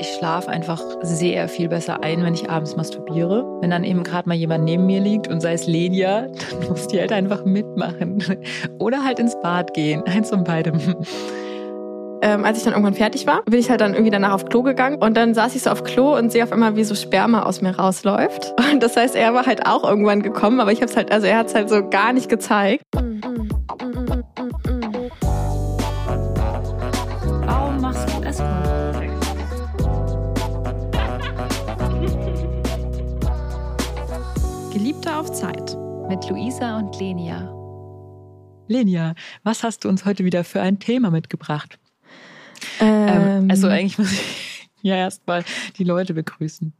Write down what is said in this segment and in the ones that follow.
Ich schlafe einfach sehr viel besser ein, wenn ich abends masturbiere. Wenn dann eben gerade mal jemand neben mir liegt und sei es Lenia, dann muss die halt einfach mitmachen. Oder halt ins Bad gehen. Eins von beidem. Ähm, als ich dann irgendwann fertig war, bin ich halt dann irgendwie danach auf Klo gegangen und dann saß ich so auf Klo und sehe auf einmal, wie so Sperma aus mir rausläuft. Und das heißt, er war halt auch irgendwann gekommen, aber ich habe es halt, also er hat es halt so gar nicht gezeigt. Warum Geliebte auf Zeit. Mit Luisa und Lenia. Lenia, was hast du uns heute wieder für ein Thema mitgebracht? Ähm, also eigentlich muss ich ja erstmal die Leute begrüßen.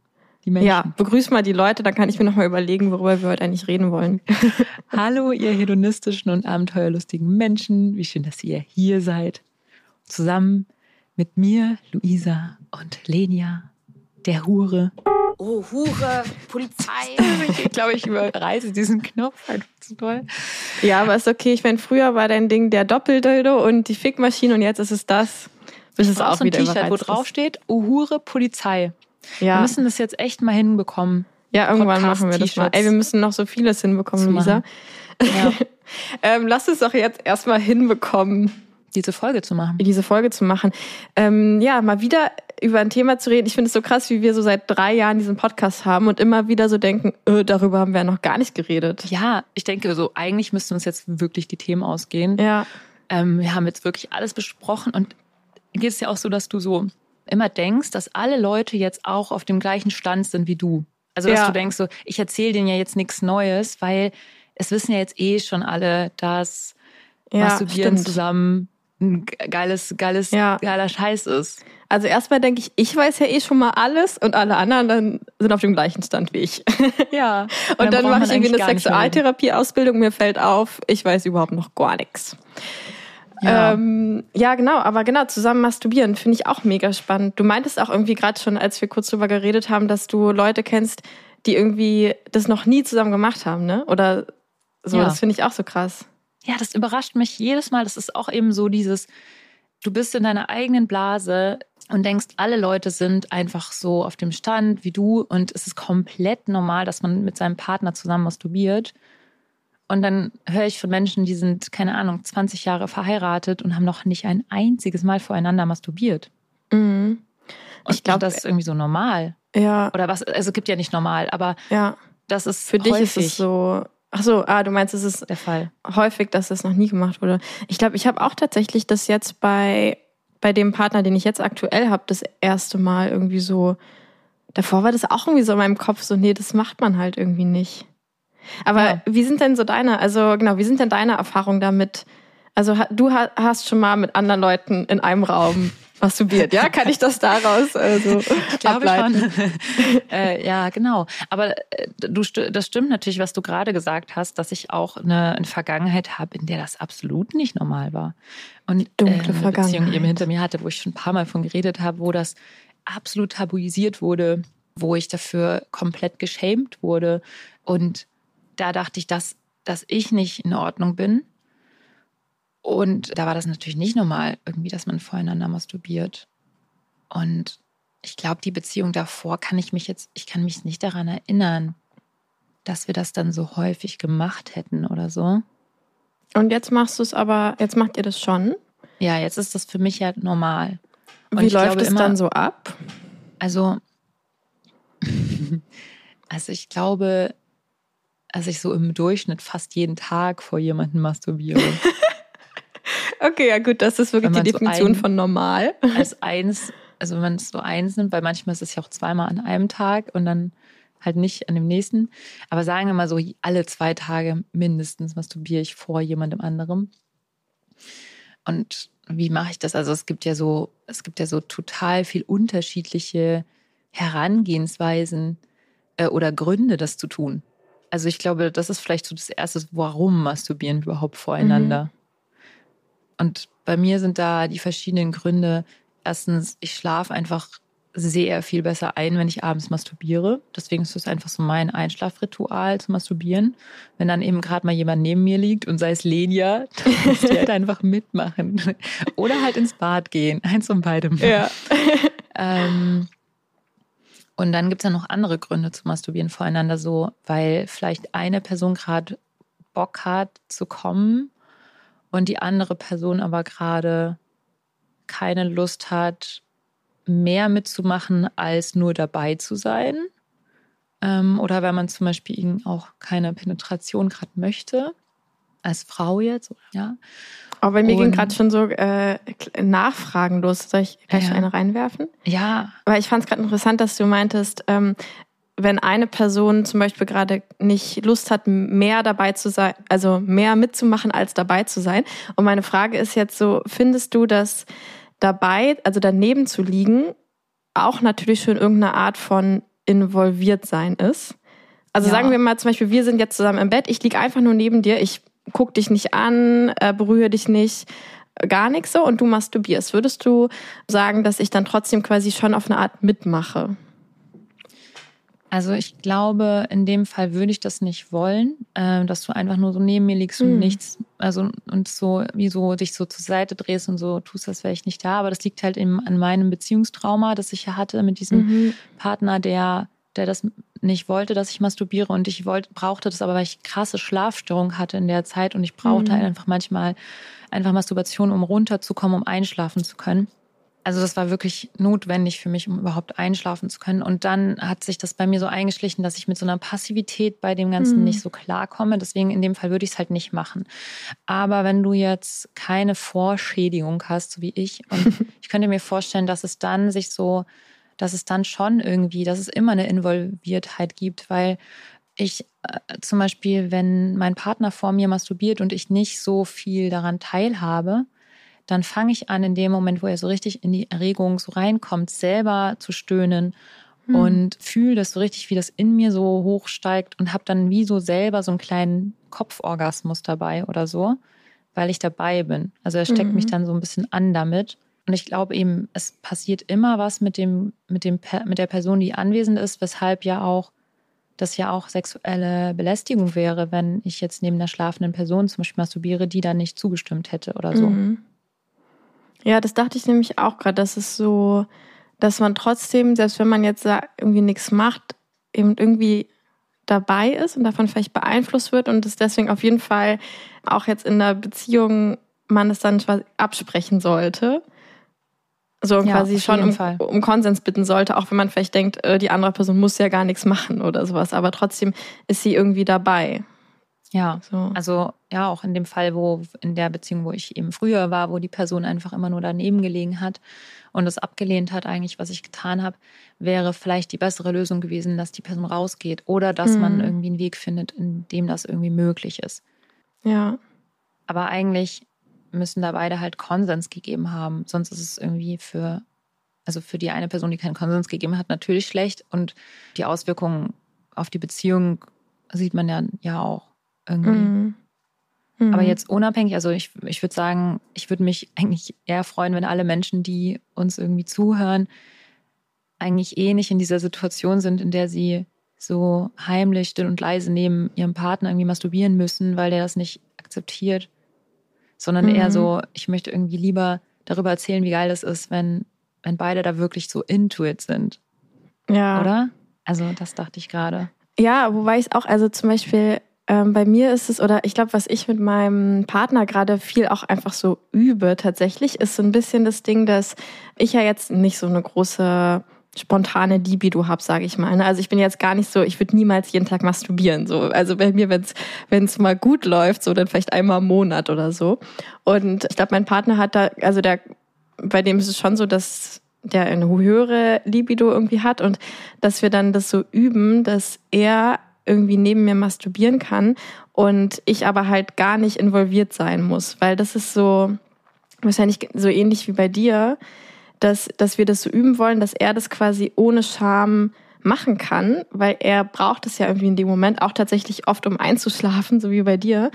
Die Menschen. Ja, begrüß mal die Leute, dann kann ich mir nochmal überlegen, worüber wir heute eigentlich reden wollen. Hallo, ihr hedonistischen und abenteuerlustigen Menschen. Wie schön, dass ihr hier seid. Zusammen mit mir, Luisa und Lenia, der Hure. Oh, Hure, Polizei. ich glaube, ich überreiße diesen Knopf einfach zu toll. Ja, aber ist okay. Ich meine, früher war dein Ding der Doppeldildo und die Fickmaschine und jetzt ist es das. Bis es auch so ein T-Shirt, wo drauf steht, oh Hure, Polizei. Ja. Wir müssen das jetzt echt mal hinbekommen. Ja, irgendwann machen wir das mal. Ey, wir müssen noch so vieles hinbekommen, Luisa. Ja. ähm, lass es doch jetzt erstmal hinbekommen, diese Folge zu machen. Diese Folge zu machen. Ähm, ja, mal wieder über ein Thema zu reden. Ich finde es so krass, wie wir so seit drei Jahren diesen Podcast haben und immer wieder so denken, öh, darüber haben wir ja noch gar nicht geredet. Ja, ich denke so, eigentlich müssten uns jetzt wirklich die Themen ausgehen. Ja. Ähm, wir haben jetzt wirklich alles besprochen und geht es ja auch so, dass du so immer denkst, dass alle Leute jetzt auch auf dem gleichen Stand sind wie du. Also dass ja. du denkst so, ich erzähle denen ja jetzt nichts Neues, weil es wissen ja jetzt eh schon alle, dass ja, Masturbieren stimmt. zusammen ein geiles, geiles, ja. geiler Scheiß ist. Also erstmal denke ich, ich weiß ja eh schon mal alles und alle anderen dann sind auf dem gleichen Stand wie ich. Ja. und dann, dann mache ich irgendwie eine Sexualtherapie-Ausbildung, mir fällt auf, ich weiß überhaupt noch gar nichts. Ja. Ähm, ja, genau, aber genau, zusammen masturbieren finde ich auch mega spannend. Du meintest auch irgendwie gerade schon, als wir kurz drüber geredet haben, dass du Leute kennst, die irgendwie das noch nie zusammen gemacht haben, ne? Oder so, ja. das finde ich auch so krass. Ja, das überrascht mich jedes Mal. Das ist auch eben so dieses, du bist in deiner eigenen Blase und denkst, alle Leute sind einfach so auf dem Stand wie du und es ist komplett normal, dass man mit seinem Partner zusammen masturbiert. Und dann höre ich von Menschen, die sind, keine Ahnung, 20 Jahre verheiratet und haben noch nicht ein einziges Mal voreinander masturbiert. Mhm. Ich glaube, das ist irgendwie so normal. Ja. Oder was, also es gibt ja nicht normal, aber ja. das ist für dich ist es so Ach so, ah, du meinst, es ist der Fall. Häufig, dass das noch nie gemacht wurde. Ich glaube, ich habe auch tatsächlich das jetzt bei bei dem Partner, den ich jetzt aktuell habe, das erste Mal irgendwie so. Davor war das auch irgendwie so in meinem Kopf so, nee, das macht man halt irgendwie nicht. Aber ja. wie sind denn so deine, also genau, wie sind denn deine Erfahrungen damit? Also du hast schon mal mit anderen Leuten in einem Raum masturbiert, ja? Kann ich das daraus äh, so ich ableiten? äh, ja, genau. Aber äh, du, das stimmt natürlich, was du gerade gesagt hast, dass ich auch eine, eine Vergangenheit habe, in der das absolut nicht normal war. Und dunkle äh, eine Beziehung eben hinter mir hatte, wo ich schon ein paar Mal von geredet habe, wo das absolut tabuisiert wurde, wo ich dafür komplett geschämt wurde. Und da dachte ich, dass, dass ich nicht in Ordnung bin und da war das natürlich nicht normal, irgendwie, dass man voreinander masturbiert. Und ich glaube, die Beziehung davor kann ich mich jetzt, ich kann mich nicht daran erinnern, dass wir das dann so häufig gemacht hätten oder so. Und jetzt machst du es aber, jetzt macht ihr das schon? Ja, jetzt ist das für mich ja normal. Und Wie läuft es dann so ab? Also, also ich glaube, dass ich so im Durchschnitt fast jeden Tag vor jemandem masturbiere. Okay, ja gut, das ist wirklich die Definition so ein, von normal. Als eins, also wenn man es so eins nimmt, weil manchmal ist es ja auch zweimal an einem Tag und dann halt nicht an dem nächsten. Aber sagen wir mal so, alle zwei Tage mindestens masturbiere ich vor jemandem anderem. Und wie mache ich das? Also es gibt ja so, es gibt ja so total viel unterschiedliche Herangehensweisen äh, oder Gründe, das zu tun. Also ich glaube, das ist vielleicht so das Erste, warum masturbieren wir überhaupt voreinander? Mhm. Und bei mir sind da die verschiedenen Gründe. Erstens, ich schlafe einfach sehr viel besser ein, wenn ich abends masturbiere. Deswegen ist es einfach so mein Einschlafritual zu masturbieren. Wenn dann eben gerade mal jemand neben mir liegt und sei es Lenia, dann muss die halt einfach mitmachen. Oder halt ins Bad gehen. Eins von beidem. Ja. Ähm, und dann gibt es ja noch andere Gründe zu masturbieren voreinander, so, weil vielleicht eine Person gerade Bock hat zu kommen und die andere Person aber gerade keine Lust hat, mehr mitzumachen, als nur dabei zu sein. Ähm, oder wenn man zum Beispiel auch keine Penetration gerade möchte, als Frau jetzt, ja. Aber bei mir ging gerade schon so äh, Nachfragen los. Soll ich gleich ja. eine reinwerfen? Ja. Weil ich fand es gerade interessant, dass du meintest, ähm, wenn eine Person zum Beispiel gerade nicht Lust hat, mehr dabei zu sein, also mehr mitzumachen, als dabei zu sein. Und meine Frage ist jetzt so, findest du, dass dabei, also daneben zu liegen, auch natürlich schon irgendeine Art von involviert sein ist? Also ja. sagen wir mal zum Beispiel, wir sind jetzt zusammen im Bett, ich liege einfach nur neben dir, ich guck dich nicht an, äh, berühre dich nicht, gar nichts so und du masturbierst. Würdest du sagen, dass ich dann trotzdem quasi schon auf eine Art mitmache? Also ich glaube, in dem Fall würde ich das nicht wollen, äh, dass du einfach nur so neben mir liegst und mhm. nichts, also und so wie so dich so zur Seite drehst und so tust, als wäre ich nicht da. Aber das liegt halt eben an meinem Beziehungstrauma, das ich ja hatte mit diesem mhm. Partner, der, der das nicht wollte, dass ich masturbiere und ich wollte, brauchte das aber, weil ich krasse Schlafstörung hatte in der Zeit und ich brauchte mhm. einfach manchmal einfach Masturbation, um runterzukommen, um einschlafen zu können. Also das war wirklich notwendig für mich, um überhaupt einschlafen zu können. Und dann hat sich das bei mir so eingeschlichen, dass ich mit so einer Passivität bei dem Ganzen mhm. nicht so klarkomme. Deswegen in dem Fall würde ich es halt nicht machen. Aber wenn du jetzt keine Vorschädigung hast, so wie ich, und ich könnte mir vorstellen, dass es dann sich so, dass es dann schon irgendwie, dass es immer eine Involviertheit gibt, weil ich äh, zum Beispiel, wenn mein Partner vor mir masturbiert und ich nicht so viel daran teilhabe, dann fange ich an, in dem Moment, wo er so richtig in die Erregung so reinkommt, selber zu stöhnen hm. und fühle das so richtig, wie das in mir so hochsteigt und habe dann wie so selber so einen kleinen Kopforgasmus dabei oder so, weil ich dabei bin. Also er steckt mhm. mich dann so ein bisschen an damit. Und ich glaube eben, es passiert immer was mit dem, mit dem, mit der Person, die anwesend ist, weshalb ja auch das ja auch sexuelle Belästigung wäre, wenn ich jetzt neben einer schlafenden Person zum Beispiel masturbiere, die dann nicht zugestimmt hätte oder so. Mhm. Ja, das dachte ich nämlich auch gerade, dass es so, dass man trotzdem, selbst wenn man jetzt irgendwie nichts macht, eben irgendwie dabei ist und davon vielleicht beeinflusst wird und es deswegen auf jeden Fall auch jetzt in der Beziehung man es dann absprechen sollte. So ja, quasi schon um, um, Konsens bitten sollte, auch wenn man vielleicht denkt, äh, die andere Person muss ja gar nichts machen oder sowas. Aber trotzdem ist sie irgendwie dabei. Ja, so. also ja, auch in dem Fall, wo in der Beziehung, wo ich eben früher war, wo die Person einfach immer nur daneben gelegen hat und es abgelehnt hat, eigentlich, was ich getan habe, wäre vielleicht die bessere Lösung gewesen, dass die Person rausgeht oder dass mhm. man irgendwie einen Weg findet, in dem das irgendwie möglich ist. Ja. Aber eigentlich müssen da beide halt Konsens gegeben haben, sonst ist es irgendwie für also für die eine Person, die keinen Konsens gegeben hat, natürlich schlecht und die Auswirkungen auf die Beziehung sieht man ja, ja auch irgendwie. Mhm. Mhm. Aber jetzt unabhängig, also ich, ich würde sagen, ich würde mich eigentlich eher freuen, wenn alle Menschen, die uns irgendwie zuhören, eigentlich eh nicht in dieser Situation sind, in der sie so heimlich, still und leise neben ihrem Partner irgendwie masturbieren müssen, weil der das nicht akzeptiert, sondern mhm. eher so, ich möchte irgendwie lieber darüber erzählen, wie geil das ist, wenn, wenn beide da wirklich so into it sind. Ja. Oder? Also, das dachte ich gerade. Ja, wobei ich auch, also zum Beispiel, ähm, bei mir ist es, oder ich glaube, was ich mit meinem Partner gerade viel auch einfach so übe tatsächlich, ist so ein bisschen das Ding, dass ich ja jetzt nicht so eine große spontane Libido habe, sage ich mal. Ne? Also ich bin jetzt gar nicht so, ich würde niemals jeden Tag masturbieren. So. Also bei mir, wenn es mal gut läuft, so dann vielleicht einmal im Monat oder so. Und ich glaube, mein Partner hat da, also der, bei dem ist es schon so, dass der eine höhere Libido irgendwie hat und dass wir dann das so üben, dass er irgendwie neben mir masturbieren kann und ich aber halt gar nicht involviert sein muss, weil das ist so wahrscheinlich so ähnlich wie bei dir, dass, dass wir das so üben wollen, dass er das quasi ohne Scham machen kann, weil er braucht es ja irgendwie in dem Moment auch tatsächlich oft, um einzuschlafen, so wie bei dir.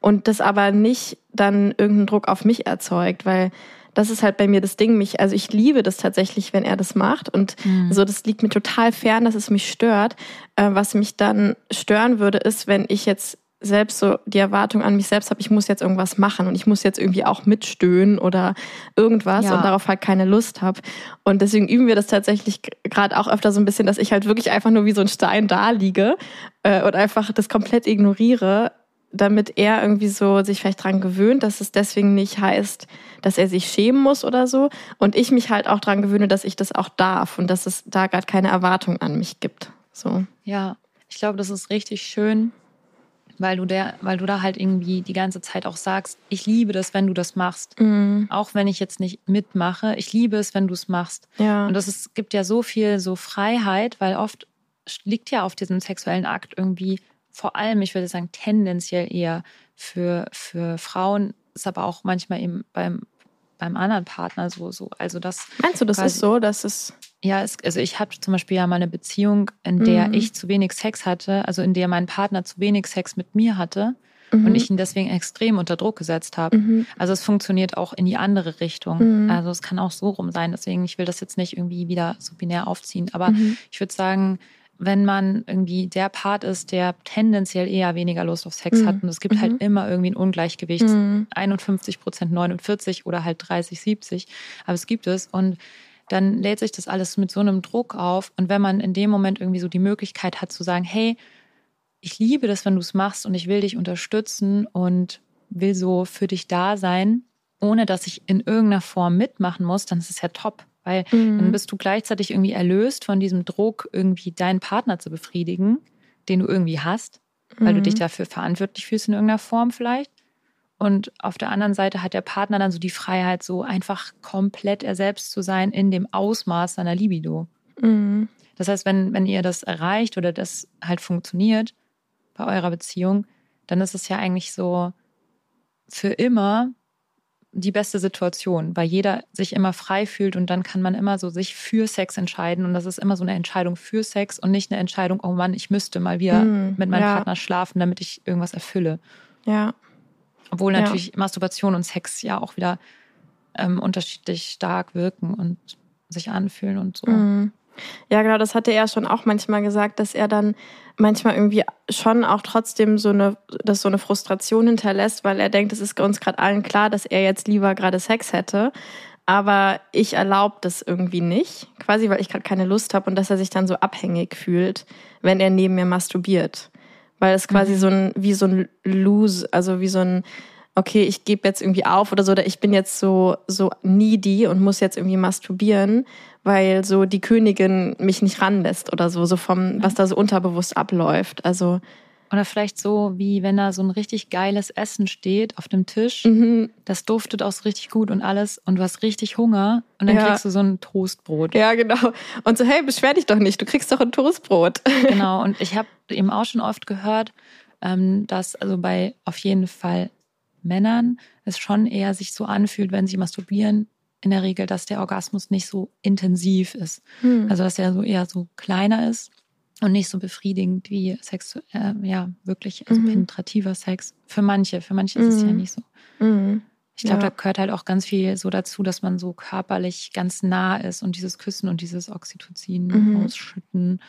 Und das aber nicht dann irgendeinen Druck auf mich erzeugt, weil das ist halt bei mir das Ding. Mich, also ich liebe das tatsächlich, wenn er das macht. Und mhm. so, das liegt mir total fern, dass es mich stört. Äh, was mich dann stören würde, ist, wenn ich jetzt selbst so die Erwartung an mich selbst habe, ich muss jetzt irgendwas machen und ich muss jetzt irgendwie auch mitstöhnen oder irgendwas Ja. und darauf halt keine Lust habe. Und deswegen üben wir das tatsächlich gerade auch öfter so ein bisschen, dass ich halt wirklich einfach nur wie so ein Stein da liege äh, und einfach das komplett ignoriere, damit er irgendwie so sich vielleicht dran gewöhnt, dass es deswegen nicht heißt, dass er sich schämen muss oder so. Und ich mich halt auch dran gewöhne, dass ich das auch darf und dass es da gerade keine Erwartung an mich gibt. So. Ja, ich glaube, das ist richtig schön, weil du, der, weil du da halt irgendwie die ganze Zeit auch sagst, ich liebe das, wenn du das machst. Auch wenn ich jetzt nicht mitmache, ich liebe es, wenn du es machst. Ja. Und das ist, gibt ja so viel so Freiheit, weil oft liegt ja auf diesem sexuellen Akt irgendwie, vor allem, ich würde sagen, tendenziell eher für, für Frauen, ist aber auch manchmal eben beim, beim anderen Partner so, so. Also das Meinst du, das quasi- ist so, dass es. ja, es, also ich hatte zum Beispiel ja mal eine Beziehung, in der Mhm. ich zu wenig Sex hatte, also in der mein Partner zu wenig Sex mit mir hatte Mhm. und ich ihn deswegen extrem unter Druck gesetzt habe. Mhm. Also es funktioniert auch in die andere Richtung. Mhm. Also es kann auch so rum sein. Deswegen, ich will das jetzt nicht irgendwie wieder so binär aufziehen. Aber Mhm. ich würde sagen, wenn man irgendwie der Part ist, der tendenziell eher weniger Lust auf Sex Mhm. hat und es gibt Mhm. halt immer irgendwie ein Ungleichgewicht, Mhm. 51 Prozent 49 oder halt 30, 70, aber es gibt es und dann lädt sich das alles mit so einem Druck auf und wenn man in dem Moment irgendwie so die Möglichkeit hat zu sagen, hey, ich liebe das, wenn du es machst und ich will dich unterstützen und will so für dich da sein, ohne dass ich in irgendeiner Form mitmachen muss, dann ist es ja top. Weil Mhm. dann bist du gleichzeitig irgendwie erlöst von diesem Druck, irgendwie deinen Partner zu befriedigen, den du irgendwie hast, weil du Mhm. dich dafür verantwortlich fühlst in irgendeiner Form vielleicht. Und auf der anderen Seite hat der Partner dann so die Freiheit, so einfach komplett er selbst zu sein in dem Ausmaß seiner Libido. Mhm. Das heißt, wenn, wenn ihr das erreicht oder das halt funktioniert bei eurer Beziehung, dann ist es ja eigentlich so für immer die beste Situation, weil jeder sich immer frei fühlt und dann kann man immer so sich für Sex entscheiden und das ist immer so eine Entscheidung für Sex und nicht eine Entscheidung, oh Mann, ich müsste mal wieder Mhm, mit meinem ja. Partner schlafen, damit ich irgendwas erfülle. Ja. Obwohl Ja. natürlich Masturbation und Sex ja auch wieder ähm, unterschiedlich stark wirken und sich anfühlen und so. Mhm. Ja, genau, das hatte er schon auch manchmal gesagt, dass er dann manchmal irgendwie schon auch trotzdem so eine, dass so eine Frustration hinterlässt, weil er denkt, es ist uns gerade allen klar, dass er jetzt lieber gerade Sex hätte. Aber ich erlaube das irgendwie nicht, quasi weil ich gerade keine Lust habe und dass er sich dann so abhängig fühlt, wenn er neben mir masturbiert. Weil es quasi so ein, wie so ein Lose, also wie so ein, okay, ich gebe jetzt irgendwie auf oder so, oder ich bin jetzt so, so needy und muss jetzt irgendwie masturbieren, weil so die Königin mich nicht ranlässt oder so, so vom, was da so unterbewusst abläuft. Also, Oder vielleicht so, wie wenn da so ein richtig geiles Essen steht auf dem Tisch. mhm. Das duftet auch so richtig gut und alles und du hast richtig Hunger und dann Ja. kriegst du so ein Toastbrot. ja, genau. Und so, hey, beschwer dich doch nicht, du kriegst doch ein Toastbrot. Genau. Und ich habe eben auch schon oft gehört, ähm, dass also bei auf jeden Fall Männern es schon eher sich so anfühlt, wenn sie masturbieren, in der Regel, dass der Orgasmus nicht so intensiv ist. Hm. Also dass er so eher so kleiner ist und nicht so befriedigend wie Sex, äh, ja, wirklich also Mhm. penetrativer Sex. Für manche, für manche ist es ja Mhm. nicht so. Mhm. Ich glaube, Ja. da gehört halt auch ganz viel so dazu, dass man so körperlich ganz nah ist und dieses Küssen und dieses Oxytocin Mhm. ausschütten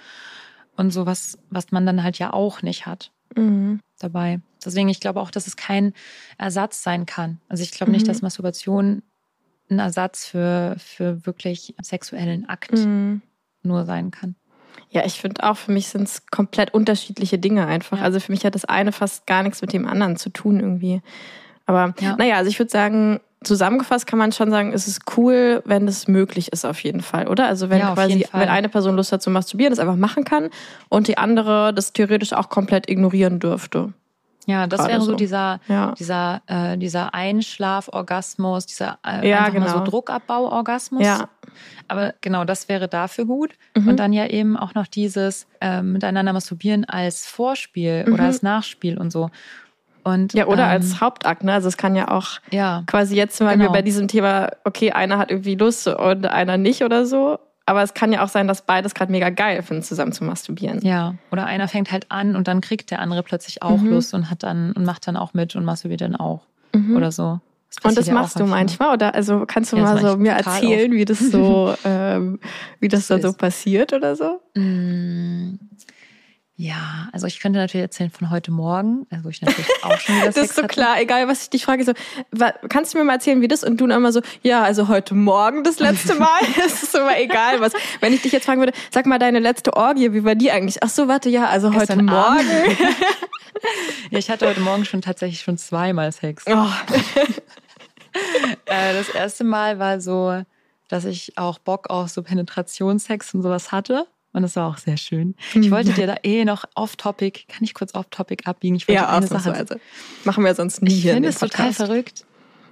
und sowas, was man dann halt ja auch nicht hat Mhm. dabei. Deswegen, ich glaube auch, dass es kein Ersatz sein kann. Also ich glaube Mhm. nicht, dass Masturbation ein Ersatz für, für wirklich sexuellen Akt Mhm. nur sein kann. Ja, ich finde auch, für mich sind es komplett unterschiedliche Dinge einfach. Ja. Also für mich hat das eine fast gar nichts mit dem anderen zu tun irgendwie. Aber Ja. naja, also ich würde sagen, zusammengefasst kann man schon sagen, es ist cool, wenn es möglich ist auf jeden Fall, oder? Also wenn Ja, quasi, wenn eine Person Lust hat zu masturbieren, das einfach machen kann und die andere das theoretisch auch komplett ignorieren dürfte. Ja, das Gerade wäre so so. dieser, Ja. dieser, äh, dieser Einschlaforgasmus, dieser äh, Ja, mal so genau. Druckabbauorgasmus. Ja. Aber genau, das wäre dafür gut. Mhm. Und dann ja eben auch noch dieses ähm, miteinander masturbieren als Vorspiel Mhm. oder als Nachspiel und so. Und, Ja, oder ähm, als Hauptakt, ne? Also es kann ja auch ja, quasi jetzt wir Genau. bei diesem Thema, okay, einer hat irgendwie Lust und einer nicht oder so. Aber es kann ja auch sein, dass beides gerade mega geil finden, zusammen zu masturbieren. ja. Oder einer fängt halt an und dann kriegt der andere plötzlich auch Mhm. Lust und hat dann und macht dann auch mit und masturbiert dann auch. Mhm. Oder so. Und das ja machst du manchmal? Oder also kannst du Ja, das mal so mir erzählen, wie das so, ähm, wie das Das dann so passiert oder so? Mm. Ja, also ich könnte natürlich erzählen von heute Morgen, also ich natürlich auch schon wieder Das Sex ist so hatte. klar, egal was ich dich frage, so, kannst du mir mal erzählen, wie das? Und du dann immer so, ja, also heute Morgen das letzte Mal. Es ist immer egal was. Wenn ich dich jetzt fragen würde, sag mal deine letzte Orgie, wie war die eigentlich? Ach so, warte, ja, also heute Gestern. Morgen. Ja, ich hatte heute Morgen schon tatsächlich schon zweimal Sex. Oh, Äh, das erste Mal war so, dass ich auch Bock auf so Penetrationssex und sowas hatte. Und das war auch sehr schön. Ich wollte dir da eh noch off-topic, kann ich kurz off-topic abbiegen? Ich wollte ja, eine Sache ausnahmsweise. Machen wir sonst nie Ich hier in finde es total verrückt.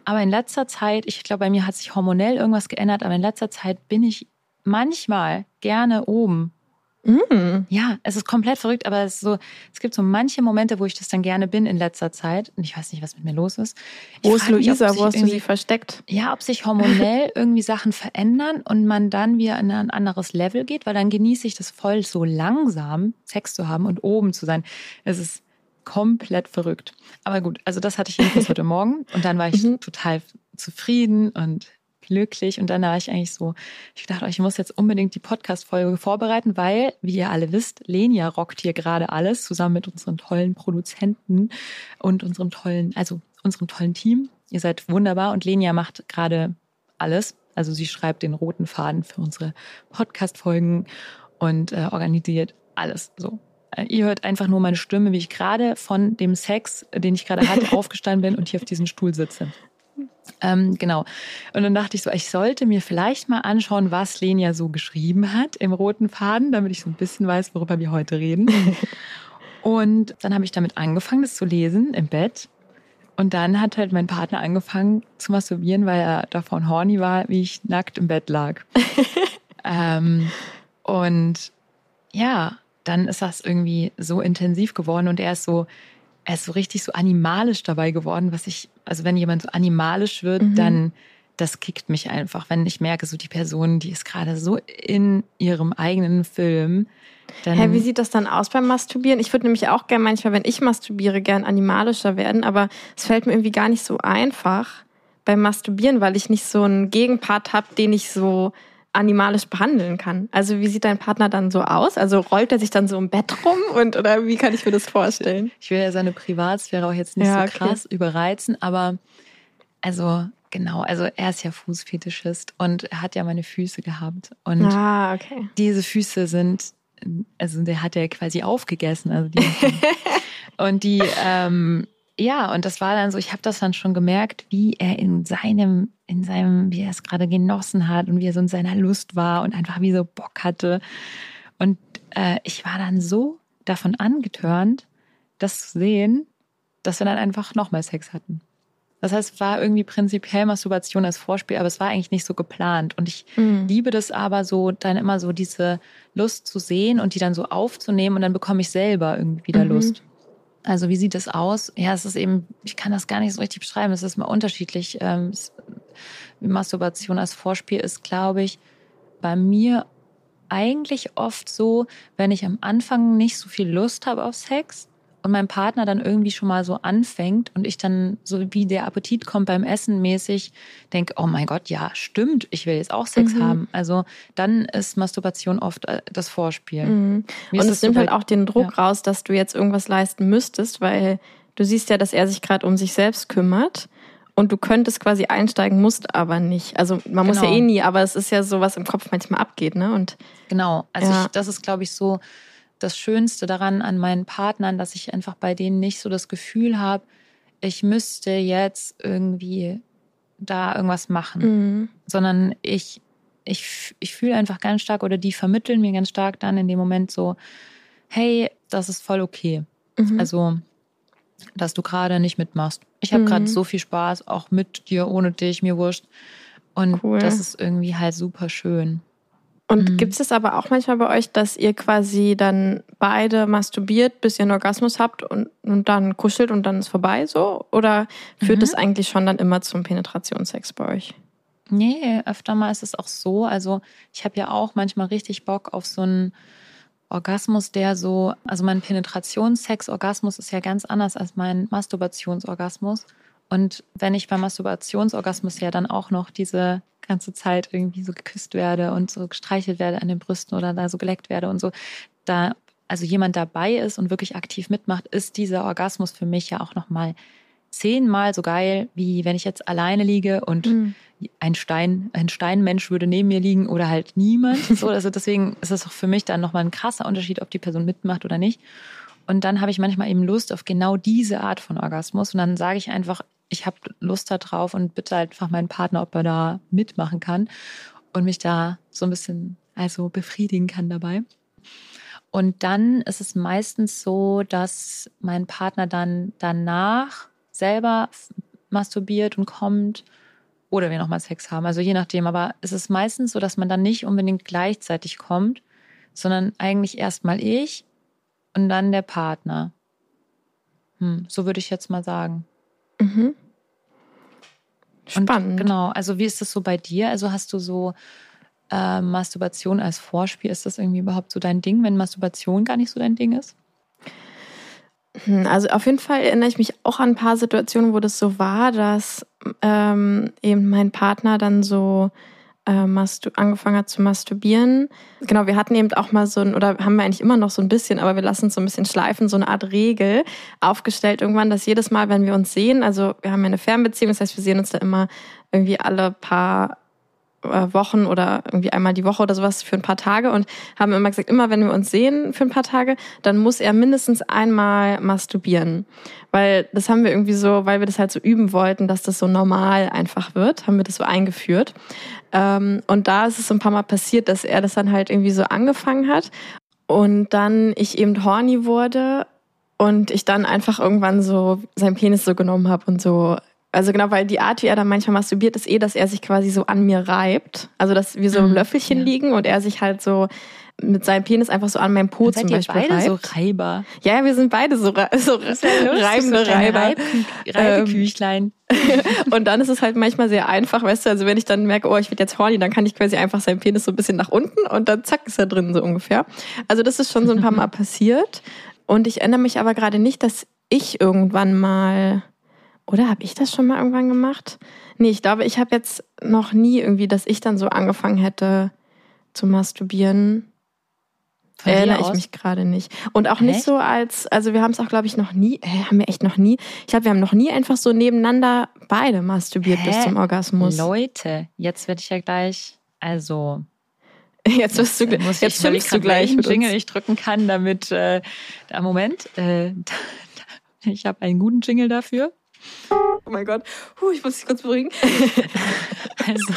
Aber in letzter Zeit, ich glaube, bei mir hat sich hormonell irgendwas geändert, aber in letzter Zeit bin ich manchmal gerne oben. Mm. Ja, es ist komplett verrückt, aber es, ist so, es gibt so manche Momente, wo ich das dann gerne bin in letzter Zeit. Und ich weiß nicht, was mit mir los ist. Ich Wo ist mich, Luisa? sich Wo hast du sie versteckt? Ja, ob sich hormonell irgendwie Sachen verändern und man dann wieder in ein anderes Level geht, weil dann genieße ich das voll so langsam, Sex zu haben und oben zu sein. Es ist komplett verrückt. Aber gut, also das hatte ich jedenfalls heute Morgen und dann war ich Mhm. total zufrieden und glücklich und dann war ich eigentlich so, ich dachte, ich muss jetzt unbedingt die Podcast-Folge vorbereiten, weil, wie ihr alle wisst, Lenia rockt hier gerade alles zusammen mit unseren tollen Produzenten und unserem tollen, also unserem tollen Team. Ihr seid wunderbar und Lenia macht gerade alles. Also sie schreibt den roten Faden für unsere Podcast-Folgen und äh, organisiert alles so. Äh, Ihr hört einfach nur meine Stimme, wie ich gerade von dem Sex, den ich gerade hatte, aufgestanden bin und hier auf diesem Stuhl sitze. Ähm, genau. Und dann dachte ich so, ich sollte mir vielleicht mal anschauen, was Lenia so geschrieben hat im roten Faden, damit ich so ein bisschen weiß, worüber wir heute reden. Und dann habe ich damit angefangen, das zu lesen im Bett. Und dann hat halt mein Partner angefangen zu masturbieren, weil er davon horny war, wie ich nackt im Bett lag. ähm, und ja, dann ist das irgendwie so intensiv geworden und er ist so, er ist so richtig so animalisch dabei geworden, was ich, also wenn jemand so animalisch wird, Mhm. dann das kickt mich einfach, wenn ich merke, so die Person, die ist gerade so in ihrem eigenen Film. Dann, Hä, wie sieht das dann aus beim Masturbieren? Ich würde nämlich auch gern manchmal, wenn ich masturbiere, gern animalischer werden, aber es fällt mir irgendwie gar nicht so einfach beim Masturbieren, weil ich nicht so einen Gegenpart habe, den ich so animalisch behandeln kann. Also wie sieht dein Partner dann so aus? Also rollt er sich dann so im Bett rum und oder wie kann ich mir das vorstellen? ich will ja seine Privatsphäre auch jetzt nicht Ja, so okay. krass überreizen, aber also genau, also er ist ja Fußfetischist und er hat ja meine Füße gehabt und Ah, okay. diese Füße sind, also der hat ja quasi aufgegessen, also die und die, ähm, ja, und das war dann so, ich habe das dann schon gemerkt, wie er in seinem, in seinem, wie er es gerade genossen hat und wie er so in seiner Lust war und einfach wie so Bock hatte. Und äh, ich war dann so davon angetörnt, das zu sehen, dass wir dann einfach nochmal Sex hatten. Das heißt, es war irgendwie prinzipiell Masturbation als Vorspiel, aber es war eigentlich nicht so geplant. Und ich Mhm. liebe das aber so, dann immer so diese Lust zu sehen und die dann so aufzunehmen und dann bekomme ich selber irgendwie wieder Mhm. Lust. Also wie sieht das aus? Ja, es ist eben, ich kann das gar nicht so richtig beschreiben. Es ist mal unterschiedlich. Ähm, es, Masturbation als Vorspiel ist, glaube ich, bei mir eigentlich oft so, wenn ich am Anfang nicht so viel Lust habe auf Sex und mein Partner dann irgendwie schon mal so anfängt und ich dann so wie der Appetit kommt beim Essen mäßig denke, oh mein Gott, ja, stimmt, ich will jetzt auch Sex Mhm. haben. Also dann ist Masturbation oft äh, das Vorspiel. Mhm. Und es so nimmt bei- halt auch den Druck raus, dass du jetzt irgendwas leisten müsstest, weil du siehst ja, dass er sich gerade um sich selbst kümmert und du könntest quasi einsteigen, musst aber nicht. Also man muss ja Genau. eh nie, aber es ist ja so, was im Kopf manchmal abgeht, ne? Und Genau. Also Ja. ich, das ist, glaube ich, so das Schönste daran an meinen Partnern, dass ich einfach bei denen nicht so das Gefühl habe, ich müsste jetzt irgendwie da irgendwas machen, mhm. sondern ich, ich, ich fühle einfach ganz stark oder die vermitteln mir ganz stark dann in dem Moment so, hey, das ist voll okay. Mhm. Also, dass du gerade nicht mitmachst. Ich habe Mhm. gerade so viel Spaß, auch mit dir, ohne dich, mir wurscht. Und Cool. das ist irgendwie halt super schön. Und Mhm. gibt es das aber auch manchmal bei euch, dass ihr quasi dann beide masturbiert, bis ihr einen Orgasmus habt und, und dann kuschelt und dann ist vorbei so? Oder führt Mhm. es eigentlich schon dann immer zum Penetrationssex bei euch? Nee, öfter mal ist es auch so. Also ich habe ja auch manchmal richtig Bock auf so einen Orgasmus, der so, also mein Penetrationsex-Orgasmus ist ja ganz anders als mein Masturbationsorgasmus. Und wenn ich beim Masturbationsorgasmus ja dann auch noch diese ganze Zeit irgendwie so geküsst werde und so gestreichelt werde an den Brüsten oder da so geleckt werde und so, da also jemand dabei ist und wirklich aktiv mitmacht, ist dieser Orgasmus für mich ja auch nochmal zehnmal so geil, wie wenn ich jetzt alleine liege und Mhm. ein Stein, ein Steinmensch würde neben mir liegen oder halt niemand. So, also deswegen ist es auch für mich dann nochmal ein krasser Unterschied, ob die Person mitmacht oder nicht. Und dann habe ich manchmal eben Lust auf genau diese Art von Orgasmus. Und dann sage ich einfach, ich habe Lust da drauf und bitte einfach meinen Partner, ob er da mitmachen kann und mich da so ein bisschen also befriedigen kann dabei. Und dann ist es meistens so, dass mein Partner dann danach selber masturbiert und kommt oder wir nochmal Sex haben. Also je nachdem. Aber es ist meistens so, dass man dann nicht unbedingt gleichzeitig kommt, sondern eigentlich erstmal ich und dann der Partner. Hm, so würde ich jetzt mal sagen. Mhm. Und Spannend. genau, also wie ist das so bei dir? Also hast du so äh, Masturbation als Vorspiel? Ist das irgendwie überhaupt so dein Ding, wenn Masturbation gar nicht so dein Ding ist? Hm, Also auf jeden Fall erinnere ich mich auch an ein paar Situationen, wo das so war, dass ähm, eben mein Partner dann so äh, angefangen hat zu masturbieren. Genau, wir hatten eben auch mal so ein, oder haben wir eigentlich immer noch so ein bisschen, aber wir lassen es so ein bisschen schleifen, so eine Art Regel aufgestellt irgendwann, dass jedes Mal, wenn wir uns sehen, also wir haben ja eine Fernbeziehung, das heißt, wir sehen uns da immer irgendwie alle paar Wochen oder irgendwie einmal die Woche oder sowas für ein paar Tage und haben immer gesagt, immer wenn wir uns sehen für ein paar Tage, dann muss er mindestens einmal masturbieren. Weil das haben wir irgendwie so, weil wir das halt so üben wollten, dass das so normal einfach wird, haben wir das so eingeführt. Ähm, und da ist es so ein paar Mal passiert, dass er das dann halt irgendwie so angefangen hat und dann ich eben horny wurde und ich dann einfach irgendwann so seinen Penis so genommen habe und so. Also genau, weil die Art, wie er dann manchmal masturbiert, ist eh, dass er sich quasi so an mir reibt. Also dass wir so im Mhm, Löffelchen ja. liegen und er sich halt so mit seinem Penis einfach so an meinem Po zum Beispiel beide reibt. so Reiber? ja, ja, wir sind beide so, so reibende so Reiber. Reib- Reibeküchlein. Und dann ist es halt manchmal sehr einfach, weißt du, also wenn ich dann merke, oh, ich werde jetzt horny, dann kann ich quasi einfach seinen Penis so ein bisschen nach unten und dann zack, ist er drin, so ungefähr. Also das ist schon so ein paar Mal passiert. Und ich erinnere mich aber gerade nicht, dass ich irgendwann mal, oder habe ich das schon mal irgendwann gemacht? Nee, ich glaube, ich habe jetzt noch nie irgendwie, dass ich dann so angefangen hätte zu masturbieren. Von Erinnere ich mich gerade nicht. Und auch nicht Echt? so als, also wir haben es auch, glaube ich, noch nie, äh, haben wir echt noch nie. Ich glaube, wir haben noch nie einfach so nebeneinander beide masturbiert bis Hä? zum Orgasmus. Leute, jetzt werde ich ja gleich, also Jetzt wirst du, Jetzt jetzt schimpfst du gleich welchen Jingle ich drücken kann, damit. Äh, da, Moment, äh, ich habe einen guten Jingle dafür. Oh mein Gott, Puh, ich muss dich kurz beruhigen. Also,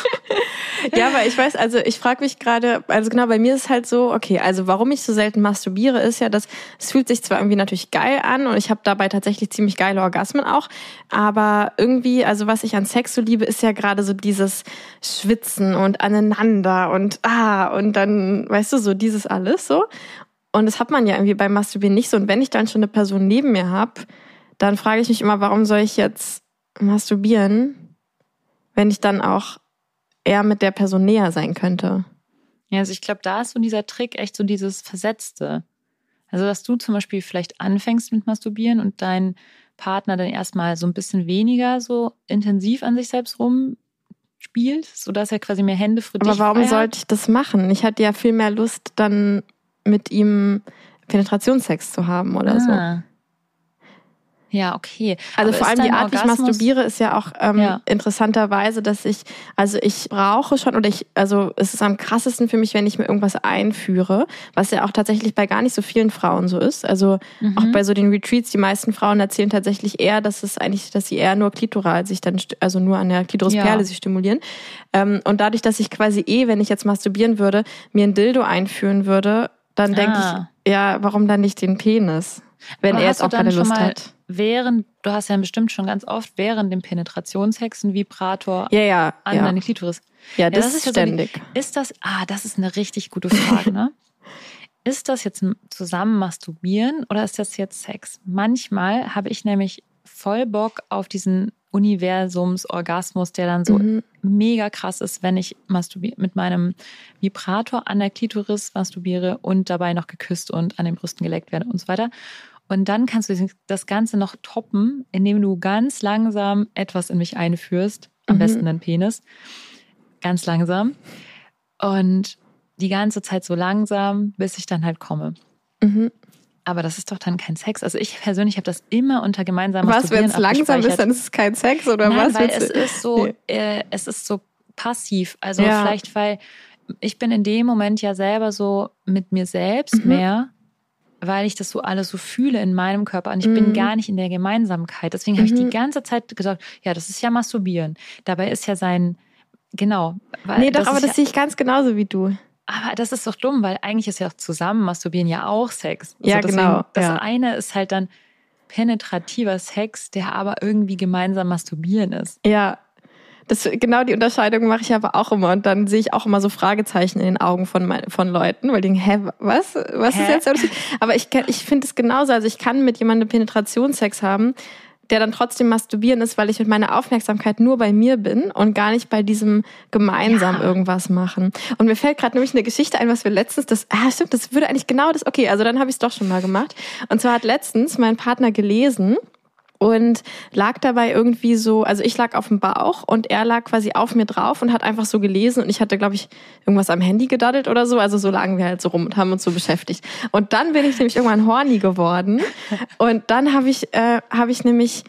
Ja, aber ich weiß, also ich frage mich gerade, also genau, bei mir ist halt so, okay, also warum ich so selten masturbiere, ist ja, dass es fühlt sich zwar irgendwie natürlich geil an und ich habe dabei tatsächlich ziemlich geile Orgasmen auch, aber irgendwie, also was ich an Sex so liebe, ist ja gerade so dieses Schwitzen und aneinander und ah und dann, weißt du, so dieses alles so. Und das hat man ja irgendwie beim Masturbieren nicht so. Und wenn ich dann schon eine Person neben mir habe, dann frage ich mich immer, warum soll ich jetzt masturbieren, wenn ich dann auch eher mit der Person näher sein könnte. ja, also ich glaube, da ist so dieser Trick echt so dieses Versetzte. Also, dass du zum Beispiel vielleicht anfängst mit Masturbieren und dein Partner dann erstmal so ein bisschen weniger so intensiv an sich selbst rumspielt, sodass er quasi mehr Hände für Aber warum sollte ich das machen? Ich hatte ja viel mehr Lust, dann mit ihm Penetrationssex zu haben oder so. Ja, okay. Also Aber vor allem die Art, wie ich masturbiere, ist ja auch ähm, Ja. interessanterweise, dass ich, also ich brauche schon oder ich, also es ist am krassesten für mich, wenn ich mir irgendwas einführe, was ja auch tatsächlich bei gar nicht so vielen Frauen so ist. Also Mhm. auch bei so den Retreats, die meisten Frauen erzählen tatsächlich eher, dass es eigentlich, dass sie eher nur klitoral sich dann, also nur an der Klitorisperle Ja. sich stimulieren. Ähm, und dadurch, dass ich quasi eh, wenn ich jetzt masturbieren würde, mir ein Dildo einführen würde, dann denke Ah. ich, ja, warum dann nicht den Penis? Wenn Aber er du auch keine Lust mal hat. Während, du hast ja bestimmt schon ganz oft während dem Penetrationssex einen Vibrator Ja, ja, an ja. deine Klitoris. Ja, das, das ist ja so ständig. Ist das, ah, das ist eine richtig gute Frage, ne? ist das jetzt ein zusammen masturbieren oder ist das jetzt Sex? Manchmal habe ich nämlich voll Bock auf diesen Universums-Orgasmus, der dann so Mhm. mega krass ist, wenn ich mit meinem Vibrator an der Klitoris masturbiere und dabei noch geküsst und an den Brüsten geleckt werde und so weiter. Und dann kannst du das Ganze noch toppen, indem du ganz langsam etwas in mich einführst, am Mhm. besten den Penis, ganz langsam und die ganze Zeit so langsam, bis ich dann halt komme. Mhm. Aber das ist doch dann kein Sex. Also ich persönlich habe das immer unter gemeinsamem Was, wenn es langsam ist, dann ist es kein Sex oder Nein, was? weil es ist so, Nee. äh, es ist so passiv. Also Ja. vielleicht, weil ich bin in dem Moment ja selber so mit mir selbst Mhm. mehr, weil ich das so alles so fühle in meinem Körper und ich bin Mhm. gar nicht in der Gemeinsamkeit. Deswegen habe ich die Mhm. ganze Zeit gesagt, ja, das ist ja Masturbieren. Dabei ist ja sein, genau. Weil Nee, doch, aber das ja, sehe ich ganz genauso wie du. aber das ist doch dumm, weil eigentlich ist ja auch zusammen Masturbieren ja auch Sex. Ja, genau, Das ja. eine ist halt dann penetrativer Sex, der aber irgendwie gemeinsam masturbieren ist. Ja. Das, genau die Unterscheidung mache ich aber auch immer. Und dann sehe ich auch immer so Fragezeichen in den Augen von, mein, von Leuten, weil die denken, hä, was? Was ist Hä? jetzt der Unterschied? Aber ich, ich finde es genauso. Also ich kann mit jemandem Penetrationssex haben, der dann trotzdem masturbieren ist, weil ich mit meiner Aufmerksamkeit nur bei mir bin und gar nicht bei diesem gemeinsam Ja. irgendwas machen. Und mir fällt gerade nämlich eine Geschichte ein, was wir letztens, das, ah stimmt, das würde eigentlich genau das, okay, also dann habe ich es doch schon mal gemacht. Und zwar hat letztens mein Partner gelesen und lag dabei irgendwie so, also ich lag auf dem Bauch und er lag quasi auf mir drauf und hat einfach so gelesen und ich hatte, glaube ich, irgendwas am Handy gedaddelt oder so. Also so lagen wir halt so rum und haben uns so beschäftigt. Und dann bin ich nämlich irgendwann horny geworden und dann habe ich, äh, habe ich nämlich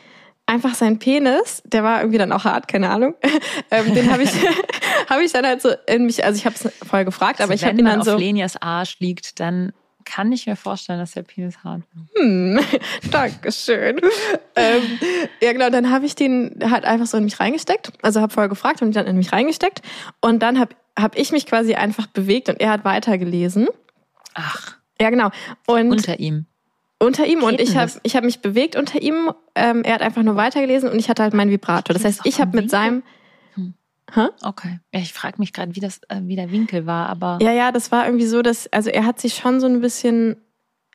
einfach seinen Penis, der war irgendwie dann auch hart, keine Ahnung, ähm, den habe ich, habe ich dann halt so in mich, also ich habe es vorher gefragt, aber Also ich habe wenn ihn man dann auf so, Lenias Arsch liegt, dann kann ich mir vorstellen, dass der Penis hart wird. Hm, Dankeschön. ähm, ja, genau, dann habe ich den halt einfach so in mich reingesteckt. Also habe vorher gefragt und dann in mich reingesteckt. Und dann habe hab ich mich quasi einfach bewegt und er hat weitergelesen. Ach, Ja, genau. Und unter ihm. unter ihm und geht ich denn habe ich hab mich bewegt unter ihm. Ähm, er hat einfach nur weitergelesen und ich hatte halt meinen Vibrator. Das heißt, ich habe mit Winkel? Seinem Okay. Ja, ich frage mich gerade, wie das, äh, wie der Winkel war, aber Ja, ja, das war irgendwie so, dass, also er hat sich schon so ein bisschen,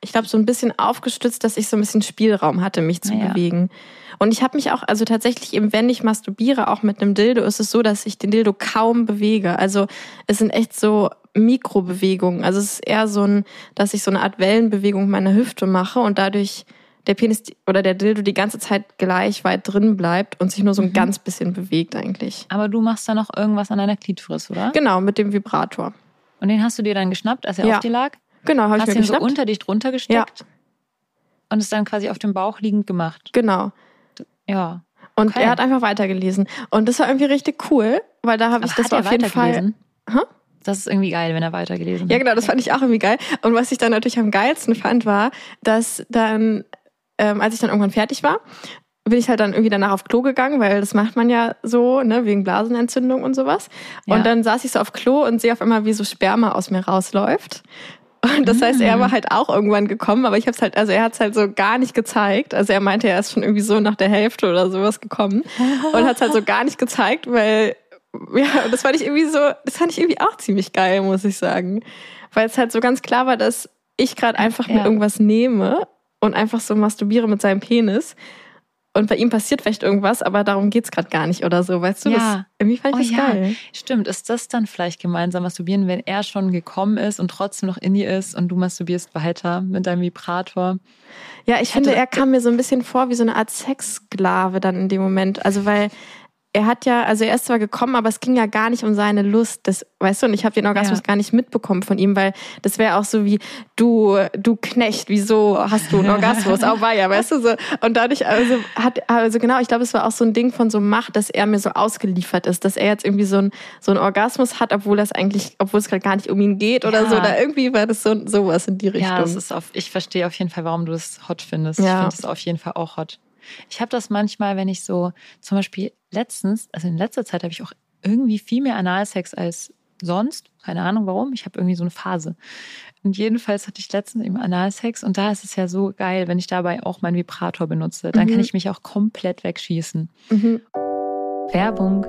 ich glaube, so ein bisschen aufgestützt, dass ich so ein bisschen Spielraum hatte, mich zu Ah, ja. bewegen. Und ich habe mich auch, also tatsächlich eben, wenn ich masturbiere, auch mit einem Dildo, ist es so, dass ich den Dildo kaum bewege. Also es sind echt so Mikrobewegungen. Also es ist eher so ein, dass ich so eine Art Wellenbewegung meiner Hüfte mache und dadurch der Penis oder der Dildo die ganze Zeit gleich weit drin bleibt und sich nur so ein Mhm. ganz bisschen bewegt eigentlich. aber du machst da noch irgendwas an deiner Klitoris, oder? Genau, mit dem Vibrator. Und den hast du dir dann geschnappt, als er Ja. auf dir lag? Genau, habe ich Hast mir ihn so geschnappt. unter dich drunter gesteckt? Und es dann quasi auf dem Bauch liegend gemacht. Genau. Ja. Und Okay. er hat einfach weitergelesen. Und das war irgendwie richtig cool, weil da habe ich das war auf jeden Fall. Hä? Das ist irgendwie geil, wenn er weitergelesen Ja, hat. genau, das fand ich auch irgendwie geil. Und was ich dann natürlich am geilsten fand, war, dass dann, ähm, als ich dann irgendwann fertig war, bin ich halt dann irgendwie danach auf Klo gegangen, weil das macht man ja so, ne, wegen Blasenentzündung und sowas. Ja. Und dann saß ich so auf Klo und sehe auf einmal, wie so Sperma aus mir rausläuft. Und das heißt, er Mm. war halt auch irgendwann gekommen, aber ich habe es halt, also er hat es halt so gar nicht gezeigt. Also er meinte, er ist schon irgendwie so nach der Hälfte oder sowas gekommen und hat es halt so gar nicht gezeigt, weil ja, das fand ich irgendwie so, das fand ich irgendwie auch ziemlich geil, muss ich sagen, weil es halt so ganz klar war, dass ich gerade einfach mir Ja. irgendwas nehme und einfach so masturbiere mit seinem Penis. Und bei ihm passiert vielleicht irgendwas, aber darum geht's gerade gar nicht oder so, weißt du? Ja. Das, irgendwie fand ich Oh das ja. geil. Stimmt, ist das dann vielleicht gemeinsam masturbieren, wenn er schon gekommen ist und trotzdem noch in dir ist und du masturbierst weiter mit deinem Vibrator? Ja, ich finde, hätte- er kam mir so ein bisschen vor wie so eine Art Sexsklave dann in dem Moment. Also weil er hat ja, also er ist zwar gekommen, aber es ging ja gar nicht um seine Lust. Das, weißt du, und ich habe den Orgasmus Ja. gar nicht mitbekommen von ihm, weil das wäre auch so wie, du, du Knecht, wieso hast du einen Orgasmus? Auch war ja, weißt du so. Und dadurch, also hat, also genau, ich glaube, es war auch so ein Ding von so Macht, dass er mir so ausgeliefert ist, dass er jetzt irgendwie so ein so einen Orgasmus hat, obwohl das eigentlich, obwohl es gerade gar nicht um ihn geht oder Ja. so. Oder irgendwie war das so sowas in die Richtung. Ja, das ist auf, ich verstehe auf jeden Fall, warum du das hot findest. Ja. Ich finde das auf jeden Fall auch hot. Ich habe das manchmal, wenn ich so, zum Beispiel letztens, also in letzter Zeit habe ich auch irgendwie viel mehr Analsex als sonst. Keine Ahnung warum. Ich habe irgendwie so eine Phase. Und jedenfalls hatte ich letztens eben Analsex und da ist es ja so geil, wenn ich dabei auch meinen Vibrator benutze. Dann Mhm. kann ich mich auch komplett wegschießen. Mhm. Werbung.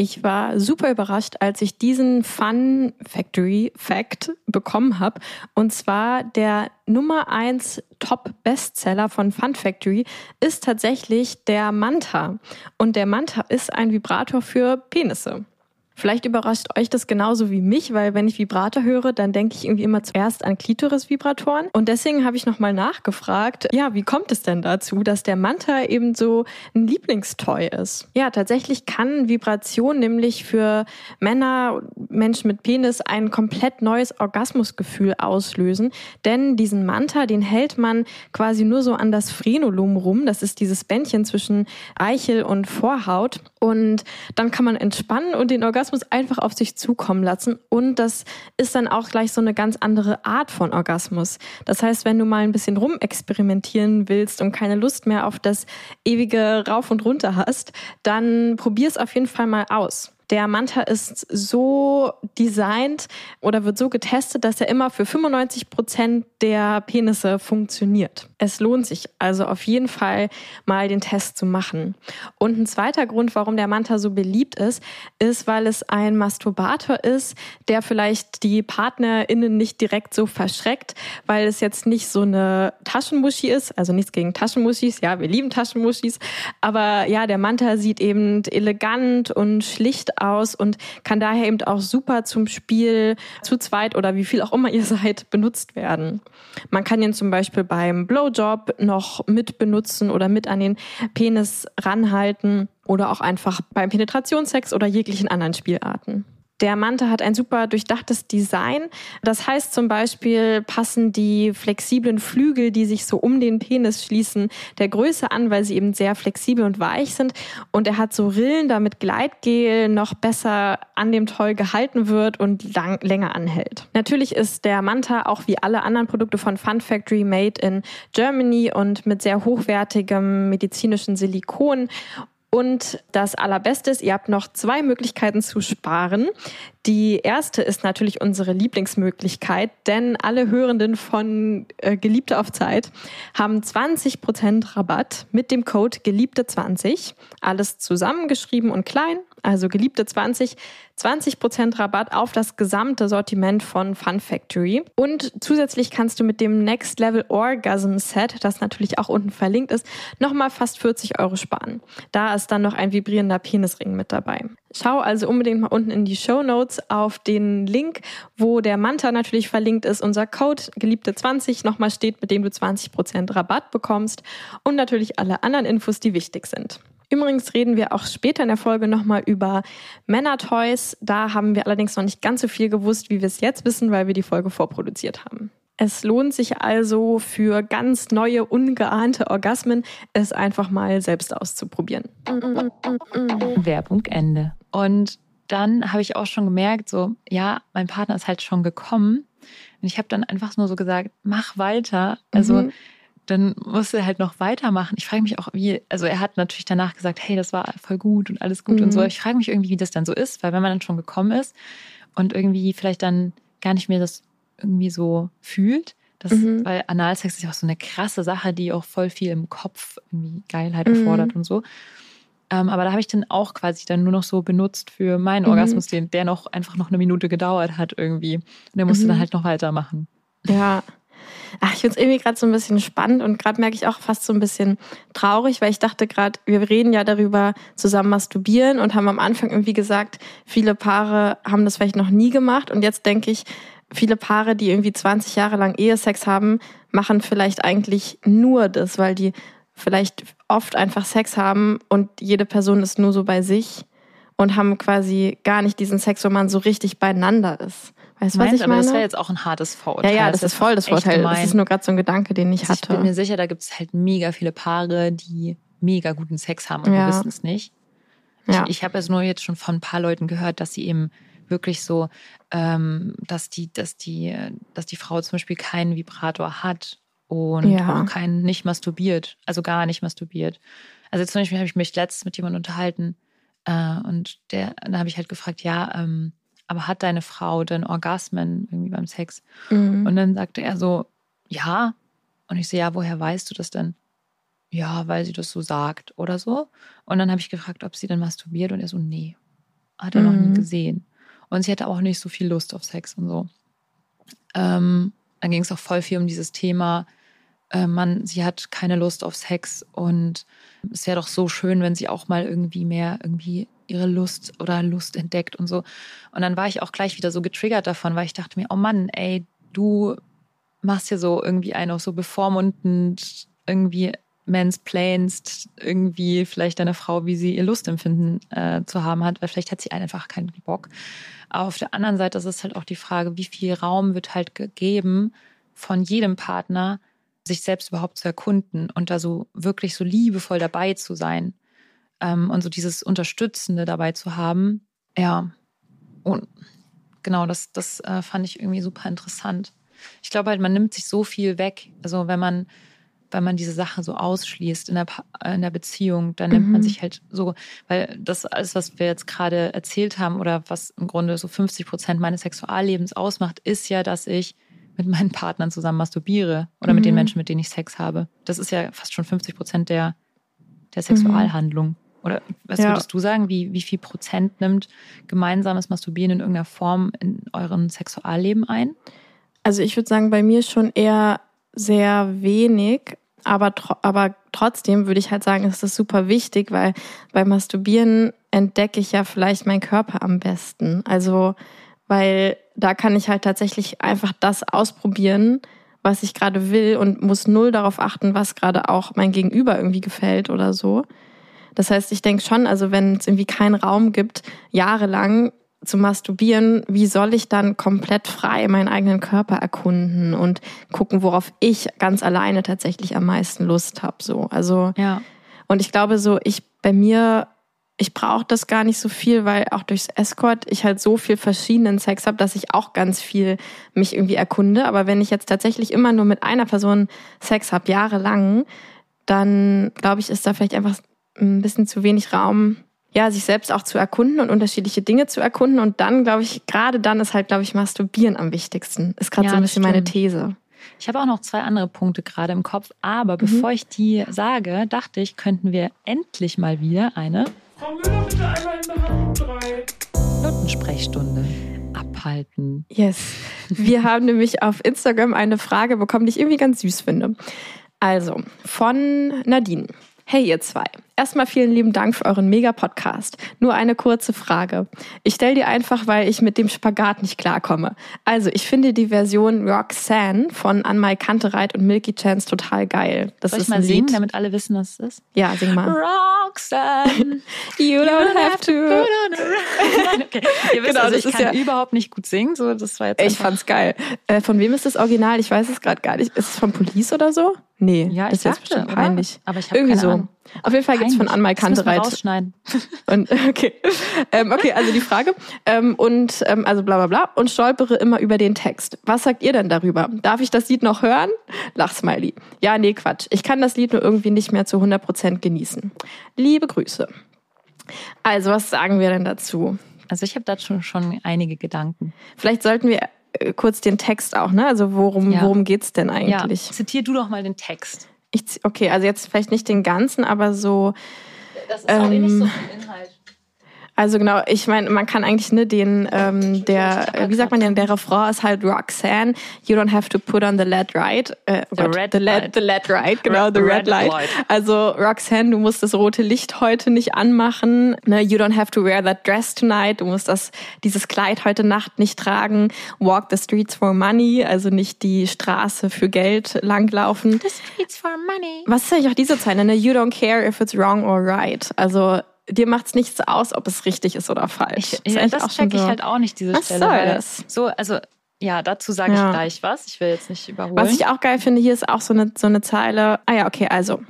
Ich war super überrascht, als ich diesen Fun Factory Fact bekommen habe. Und zwar der Nummer 1 Top Bestseller von Fun Factory ist tatsächlich der Manta. Und der Manta ist ein Vibrator für Penisse. Vielleicht überrascht euch das genauso wie mich, weil wenn ich Vibrator höre, dann denke ich irgendwie immer zuerst an Klitoris-Vibratoren. Und deswegen habe ich nochmal nachgefragt, ja, wie kommt es denn dazu, dass der Manta eben so ein Lieblingstoy ist? Ja, tatsächlich kann Vibration nämlich für Männer, Menschen mit Penis ein komplett neues Orgasmusgefühl auslösen. Denn diesen Manta, den hält man quasi nur so an das Frenulum rum. Das ist dieses Bändchen zwischen Eichel und Vorhaut. Und dann kann man entspannen und den Orgasmus Orgasmus einfach auf sich zukommen lassen. Und das ist dann auch gleich so eine ganz andere Art von Orgasmus. Das heißt, wenn du mal ein bisschen rumexperimentieren willst und keine Lust mehr auf das ewige Rauf und Runter hast, dann probier es auf jeden Fall mal aus. Der Manta ist so designt oder wird so getestet, dass er immer für 95 Prozent der Penisse funktioniert. Es lohnt sich also auf jeden Fall mal den Test zu machen. Und ein zweiter Grund, warum der Manta so beliebt ist, ist, weil es ein Masturbator ist, der vielleicht die PartnerInnen nicht direkt so verschreckt, weil es jetzt nicht so eine Taschenmuschi ist, also nichts gegen Taschenmuschis, ja, wir lieben Taschenmuschis, aber ja, der Manta sieht eben elegant und schlicht aus und kann daher eben auch super zum Spiel zu zweit oder wie viel auch immer ihr seid benutzt werden. Man kann ihn zum Beispiel beim Blowjob noch mit benutzen oder mit an den Penis ranhalten oder auch einfach beim Penetrationssex oder jeglichen anderen Spielarten. Der Manta hat ein super durchdachtes Design. Das heißt zum Beispiel passen die flexiblen Flügel, die sich so um den Penis schließen, der Größe an, weil sie eben sehr flexibel und weich sind. Und er hat so Rillen, damit Gleitgel noch besser an dem Toll gehalten wird und lang, länger anhält. Natürlich ist der Manta auch wie alle anderen Produkte von Fun Factory made in Germany und mit sehr hochwertigem medizinischen Silikon und das Allerbeste ist, ihr habt noch zwei Möglichkeiten zu sparen. Die erste ist natürlich unsere Lieblingsmöglichkeit, denn alle Hörenden von äh, Geliebte auf Zeit haben 20% Rabatt mit dem Code Geliebte20. Alles zusammengeschrieben und klein, also Geliebte 20. 20% Rabatt auf das gesamte Sortiment von Fun Factory. Und zusätzlich kannst du mit dem Next Level Orgasm Set, das natürlich auch unten verlinkt ist, nochmal fast 40 Euro sparen. Da ist dann noch ein vibrierender Penisring mit dabei. Schau also unbedingt mal unten in die Show Notes auf den Link, wo der Manta natürlich verlinkt ist, unser Code geliebte 20 nochmal steht, mit dem du 20% Rabatt bekommst und natürlich alle anderen Infos, die wichtig sind. Übrigens reden wir auch später in der Folge nochmal über Männer-Toys. Da haben wir allerdings noch nicht ganz so viel gewusst, wie wir es jetzt wissen, weil wir die Folge vorproduziert haben. Es lohnt sich also für ganz neue, ungeahnte Orgasmen, es einfach mal selbst auszuprobieren. Werbung Ende. Und dann habe ich auch schon gemerkt, so, ja, mein Partner ist halt schon gekommen. Und ich habe dann einfach nur so gesagt, mach weiter. Also mhm dann musste er halt noch weitermachen. Ich frage mich auch, wie, also er hat natürlich danach gesagt, hey, das war voll gut und alles gut mhm. und so. Mhm. Ich frage mich irgendwie, wie das dann so ist, weil wenn man dann schon gekommen ist und irgendwie vielleicht dann gar nicht mehr das irgendwie so fühlt, das, mhm. weil Analsex ist ja auch so eine krasse Sache, die auch voll viel im Kopf irgendwie Geilheit erfordert mhm. und so. Ähm, aber da habe ich dann auch quasi dann nur noch so benutzt für meinen mhm. Orgasmus, den, der noch einfach noch eine Minute gedauert hat irgendwie. Und der musste dann halt noch weitermachen. Ja, Ach, ich finde es irgendwie gerade so ein bisschen spannend und gerade merke ich auch fast so ein bisschen traurig, weil ich dachte gerade, wir reden ja darüber zusammen masturbieren und haben am Anfang irgendwie gesagt, viele Paare haben das vielleicht noch nie gemacht und jetzt denke ich, viele Paare, die irgendwie 20 Jahre lang Ehesex haben, machen vielleicht eigentlich nur das, weil die vielleicht oft einfach Sex haben und jede Person ist nur so bei sich und haben quasi gar nicht diesen Sex, wo man so richtig beieinander ist. Weißt du, was ich aber meine? das wäre jetzt auch ein hartes Vorurteil. Ja, ja, das, das ist voll das Vorteil. Das ist nur gerade so ein Gedanke, den ich also hatte. Ich bin mir sicher, da gibt es halt mega viele Paare, die mega guten Sex haben und ja. wir wissen es nicht. Ja. Ich, ich habe es nur jetzt schon von ein paar Leuten gehört, dass sie eben wirklich so, ähm, dass die, dass die, dass die Frau zum Beispiel keinen Vibrator hat und ja. auch keinen nicht masturbiert, also gar nicht masturbiert. Also zum Beispiel habe ich mich letztens mit jemandem unterhalten äh, und der, da habe ich halt gefragt, ja, ähm, aber hat deine Frau denn Orgasmen irgendwie beim Sex? Mhm. Und dann sagte er so, ja. Und ich so, ja, woher weißt du das denn? Ja, weil sie das so sagt oder so. Und dann habe ich gefragt, ob sie denn masturbiert und er so, nee, hat er mhm. noch nie mhm. gesehen. Und sie hatte auch nicht so viel Lust auf Sex und so. Ähm, dann ging es auch voll viel um dieses Thema, äh, man, sie hat keine Lust auf Sex und es wäre doch so schön, wenn sie auch mal irgendwie mehr irgendwie ihre Lust oder Lust entdeckt und so. Und dann war ich auch gleich wieder so getriggert davon, weil ich dachte mir, oh Mann, ey, du machst hier so irgendwie einen auch so bevormundend irgendwie mansplainst irgendwie vielleicht deine Frau, wie sie ihr Lustempfinden äh, zu haben hat, weil vielleicht hat sie einfach keinen Bock. Aber auf der anderen Seite ist es halt auch die Frage, wie viel Raum wird halt gegeben von jedem Partner, sich selbst überhaupt zu erkunden und da so wirklich so liebevoll dabei zu sein ähm, und so dieses Unterstützende dabei zu haben. Ja, und genau, das, das äh, fand ich irgendwie super interessant. Ich glaube halt, man nimmt sich so viel weg. Also wenn man, wenn man diese Sache so ausschließt in der, in der Beziehung, dann nimmt mhm. man sich halt so, weil das alles, was wir jetzt gerade erzählt haben oder was im Grunde so 50 Prozent meines Sexuallebens ausmacht, ist ja, dass ich mit meinen Partnern zusammen masturbiere oder mhm. mit den mhm. Menschen, mit denen ich Sex habe. Das ist ja fast schon 50 Prozent der, der Sexualhandlung. Mhm. Oder was ja. würdest du sagen, wie, wie viel Prozent nimmt gemeinsames Masturbieren in irgendeiner Form in euren Sexualleben ein? Also ich würde sagen, bei mir schon eher sehr wenig, aber, aber trotzdem würde ich halt sagen, ist das super wichtig, weil beim Masturbieren entdecke ich ja vielleicht meinen Körper am besten. Also, weil da kann ich halt tatsächlich einfach das ausprobieren, was ich gerade will und muss null darauf achten, was gerade auch mein Gegenüber irgendwie gefällt oder so. Das heißt, ich denke schon, also wenn es irgendwie keinen Raum gibt, jahrelang zu masturbieren, wie soll ich dann komplett frei meinen eigenen Körper erkunden und gucken, worauf ich ganz alleine tatsächlich am meisten Lust habe. So, also ja. und ich glaube so, ich bei mir, ich brauche das gar nicht so viel, weil auch durchs Escort ich halt so viel verschiedenen Sex habe, dass ich auch ganz viel mich irgendwie erkunde. Aber wenn ich jetzt tatsächlich immer nur mit einer Person Sex habe, jahrelang, dann glaube ich, ist da vielleicht einfach ein bisschen zu wenig Raum, ja, sich selbst auch zu erkunden und unterschiedliche Dinge zu erkunden. Und dann, glaube ich, gerade dann ist halt, glaube ich, Masturbieren am wichtigsten. Ist gerade ja, so ein bisschen meine These. Ich habe auch noch zwei andere Punkte gerade im Kopf, aber mhm. bevor ich die sage, dachte ich, könnten wir endlich mal wieder eine Frau Müller, bitte einmal in der drei. Notensprechstunde abhalten. Yes. Wir haben nämlich auf Instagram eine Frage bekommen, die ich irgendwie ganz süß finde. Also, von Nadine. Hey ihr zwei, erstmal vielen lieben Dank für euren Mega-Podcast. Nur eine kurze Frage. Ich stelle die einfach, weil ich mit dem Spagat nicht klarkomme. Also, ich finde die Version Roxanne von Anmai Kantereit und Milky Chance total geil. Das Soll ist ich mal singen, damit alle wissen, was es ist? Ja, sing mal. Roxanne, you don't have to put on a okay. Ihr wisst, genau, also, ich kann ja überhaupt nicht gut singen. So, das war jetzt ich fand's geil. Äh, von wem ist das Original? Ich weiß es gerade gar nicht. Ist es von Police oder so? Nee, ja, das ist jetzt bestimmt peinlich. Aber ich habe Irgendwie so. Ahnung. Auf jeden Fall geht's von Anmal Kantereit. rausschneiden. Und, okay. Ähm, okay, also die Frage. Ähm, und ähm, also bla bla bla. Und stolpere immer über den Text. Was sagt ihr denn darüber? Darf ich das Lied noch hören? Lachsmiley. Ja, nee, Quatsch. Ich kann das Lied nur irgendwie nicht mehr zu 100% genießen. Liebe Grüße. Also, was sagen wir denn dazu? Also ich habe dazu schon einige Gedanken. Vielleicht sollten wir äh, kurz den Text auch, ne? Also worum, ja. worum geht's denn eigentlich? Ja. Zitier du doch mal den Text. Ich, okay, also jetzt vielleicht nicht den ganzen, aber so. Das ist ähm, auch nicht so viel Inhalt. Also genau, ich meine, man kann eigentlich ne den ähm, der wie sagt man denn der Refrain ist halt Roxanne, you don't have to put on the lead right, äh, the, Gott, red the, lead, the lead right, genau red, the red, red light. light. Also Roxanne, du musst das rote Licht heute nicht anmachen, ne, you don't have to wear that dress tonight, du musst das dieses Kleid heute Nacht nicht tragen, walk the streets for money, also nicht die Straße für Geld langlaufen. The streets for money. Was ist eigentlich auch diese Zeile, ne? You don't care if it's wrong or right. Also dir macht's nichts aus, ob es richtig ist oder falsch. Ich, ja, das check ich so. halt auch nicht, diese was Stelle. Soll das? So, also ja, dazu sage ja. ich gleich was. Ich will jetzt nicht überholen. Was ich auch geil finde, hier ist auch so eine, so eine Zeile. Ah ja, okay, also.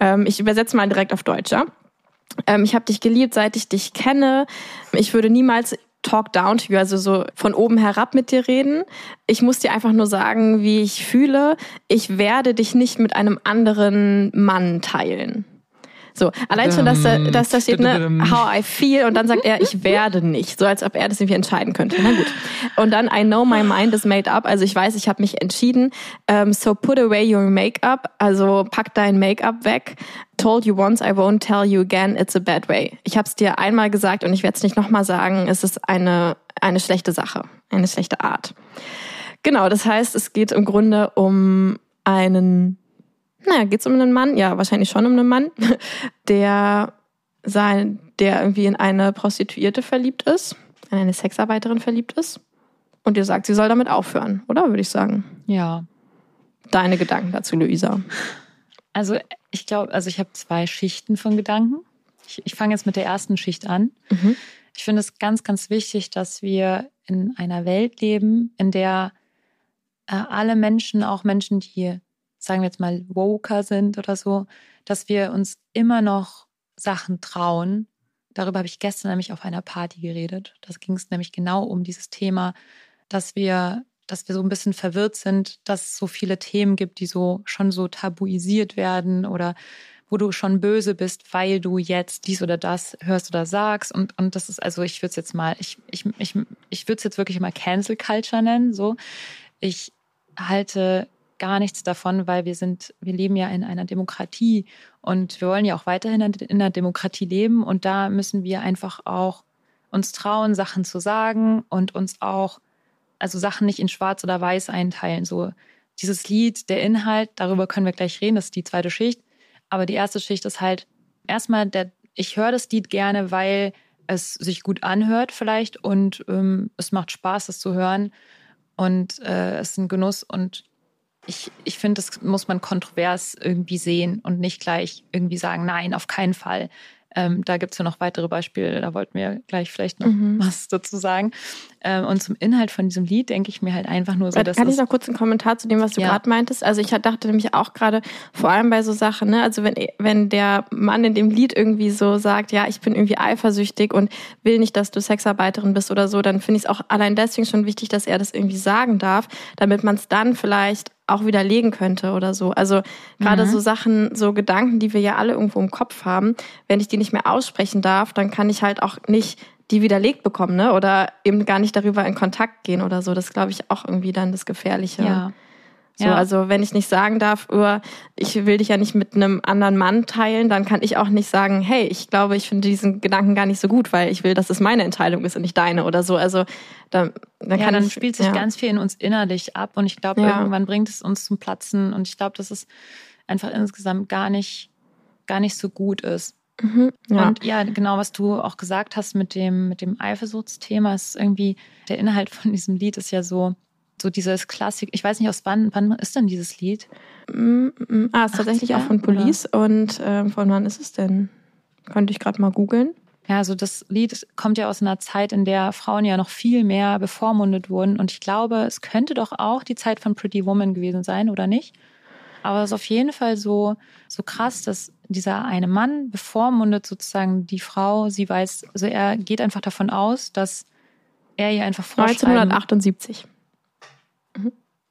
Ähm, ich übersetze mal direkt auf Deutsch, ja? Ähm, ich habe dich geliebt, seit ich dich kenne. Ich würde niemals talk down to you, also so von oben herab mit dir reden. Ich muss dir einfach nur sagen, wie ich fühle. Ich werde dich nicht mit einem anderen Mann teilen. So, allein schon, dass da, dass da steht, ne, how I feel und dann sagt er, ich werde nicht. So als ob er das irgendwie entscheiden könnte. Na gut. Und dann, I know my mind is made up. Also ich weiß, ich habe mich entschieden. Um, ähm, so put away your makeup. Also pack dein Make-up weg. Told you once, I won't tell you again, it's a bad way. Ich habe es dir einmal gesagt und ich werde es nicht nochmal sagen. Es ist eine, eine schlechte Sache, eine schlechte Art. Genau, das heißt, es geht im Grunde um einen naja, geht es um einen Mann? Ja, wahrscheinlich schon um einen Mann, der sein, der irgendwie in eine Prostituierte verliebt ist, in eine Sexarbeiterin verliebt ist und ihr sagt, sie soll damit aufhören, oder würde ich sagen? Ja. Deine Gedanken dazu, Luisa? Also ich glaube, also ich habe zwei Schichten von Gedanken. Ich, ich fange jetzt mit der ersten Schicht an. Mhm. Ich finde es ganz, ganz wichtig, dass wir in einer Welt leben, in der äh, alle Menschen, auch Menschen, die, sagen wir jetzt mal, woker sind oder so, dass wir uns immer noch Sachen trauen. Darüber habe ich gestern nämlich auf einer Party geredet. Da ging es nämlich genau um dieses Thema, dass wir, dass wir so ein bisschen verwirrt sind, dass es so viele Themen gibt, die so schon so tabuisiert werden oder wo du schon böse bist, weil du jetzt dies oder das hörst oder sagst. Und, und das ist, also ich würde es jetzt mal, ich, ich, ich, ich würde es jetzt wirklich mal Cancel Culture nennen. So. Ich halte gar nichts davon, weil wir sind, wir leben ja in einer Demokratie und wir wollen ja auch weiterhin in einer Demokratie leben und da müssen wir einfach auch uns trauen, Sachen zu sagen und uns auch, also Sachen nicht in schwarz oder weiß einteilen. So dieses Lied, der Inhalt, darüber können wir gleich reden, das ist die zweite Schicht. Aber die erste Schicht ist halt erstmal, der, ich höre das Lied gerne, weil es sich gut anhört vielleicht und ähm, es macht Spaß, das zu hören und äh, es ist ein Genuss und ich, ich finde, das muss man kontrovers irgendwie sehen und nicht gleich irgendwie sagen, nein, auf keinen Fall. Ähm, da gibt es ja noch weitere Beispiele, da wollten wir gleich vielleicht noch mhm. was dazu sagen. Ähm, und zum Inhalt von diesem Lied denke ich mir halt einfach nur so, dass. Kann ich noch kurz einen Kommentar zu dem, was du ja. gerade meintest? Also ich dachte nämlich auch gerade, vor allem bei so Sachen, ne, also wenn, wenn der Mann in dem Lied irgendwie so sagt, ja, ich bin irgendwie eifersüchtig und will nicht, dass du Sexarbeiterin bist oder so, dann finde ich es auch allein deswegen schon wichtig, dass er das irgendwie sagen darf, damit man es dann vielleicht auch widerlegen könnte oder so. Also gerade mhm. so Sachen, so Gedanken, die wir ja alle irgendwo im Kopf haben, wenn ich die nicht mehr aussprechen darf, dann kann ich halt auch nicht die widerlegt bekommen, ne? Oder eben gar nicht darüber in Kontakt gehen oder so. Das glaube ich auch irgendwie dann das Gefährliche. Ja. So, ja. also wenn ich nicht sagen darf, ich will dich ja nicht mit einem anderen Mann teilen, dann kann ich auch nicht sagen, hey, ich glaube, ich finde diesen Gedanken gar nicht so gut, weil ich will, dass es meine Entscheidung ist und nicht deine oder so. Also dann, dann ja, kann dann ich, spielt sich ja. ganz viel in uns innerlich ab und ich glaube, irgendwann bringt es uns zum Platzen und ich glaube, dass es einfach insgesamt gar nicht, gar nicht so gut ist. Mhm. Ja. Und ja, genau, was du auch gesagt hast mit dem, mit dem Eifersuchtsthema, ist irgendwie, der Inhalt von diesem Lied ist ja so, so dieses Klassik. Ich weiß nicht, aus wann, wann ist denn dieses Lied? Mm, mm, ah, ist tatsächlich 80er, auch von Police. Und ähm, von wann ist es denn? Könnte ich gerade mal googeln. Ja, also das Lied kommt ja aus einer Zeit, in der Frauen ja noch viel mehr bevormundet wurden. Und ich glaube, es könnte doch auch die Zeit von Pretty Woman gewesen sein, oder nicht? Aber es ist auf jeden Fall so, so krass, dass dieser eine Mann bevormundet sozusagen die Frau. Sie weiß, also er geht einfach davon aus, dass er ihr einfach vorschreiben 1978.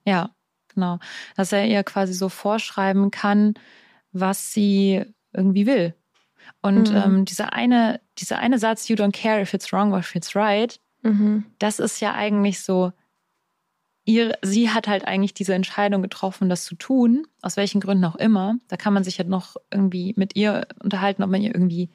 Ja, genau. Dass er ihr quasi so vorschreiben kann, was sie irgendwie will. Und Mhm. ähm, dieser eine, dieser eine Satz, you don't care if it's wrong or if it's right, Mhm. das ist ja eigentlich so, ihr, sie hat halt eigentlich diese Entscheidung getroffen, das zu tun, aus welchen Gründen auch immer. Da kann man sich halt noch irgendwie mit ihr unterhalten, ob man ihr irgendwie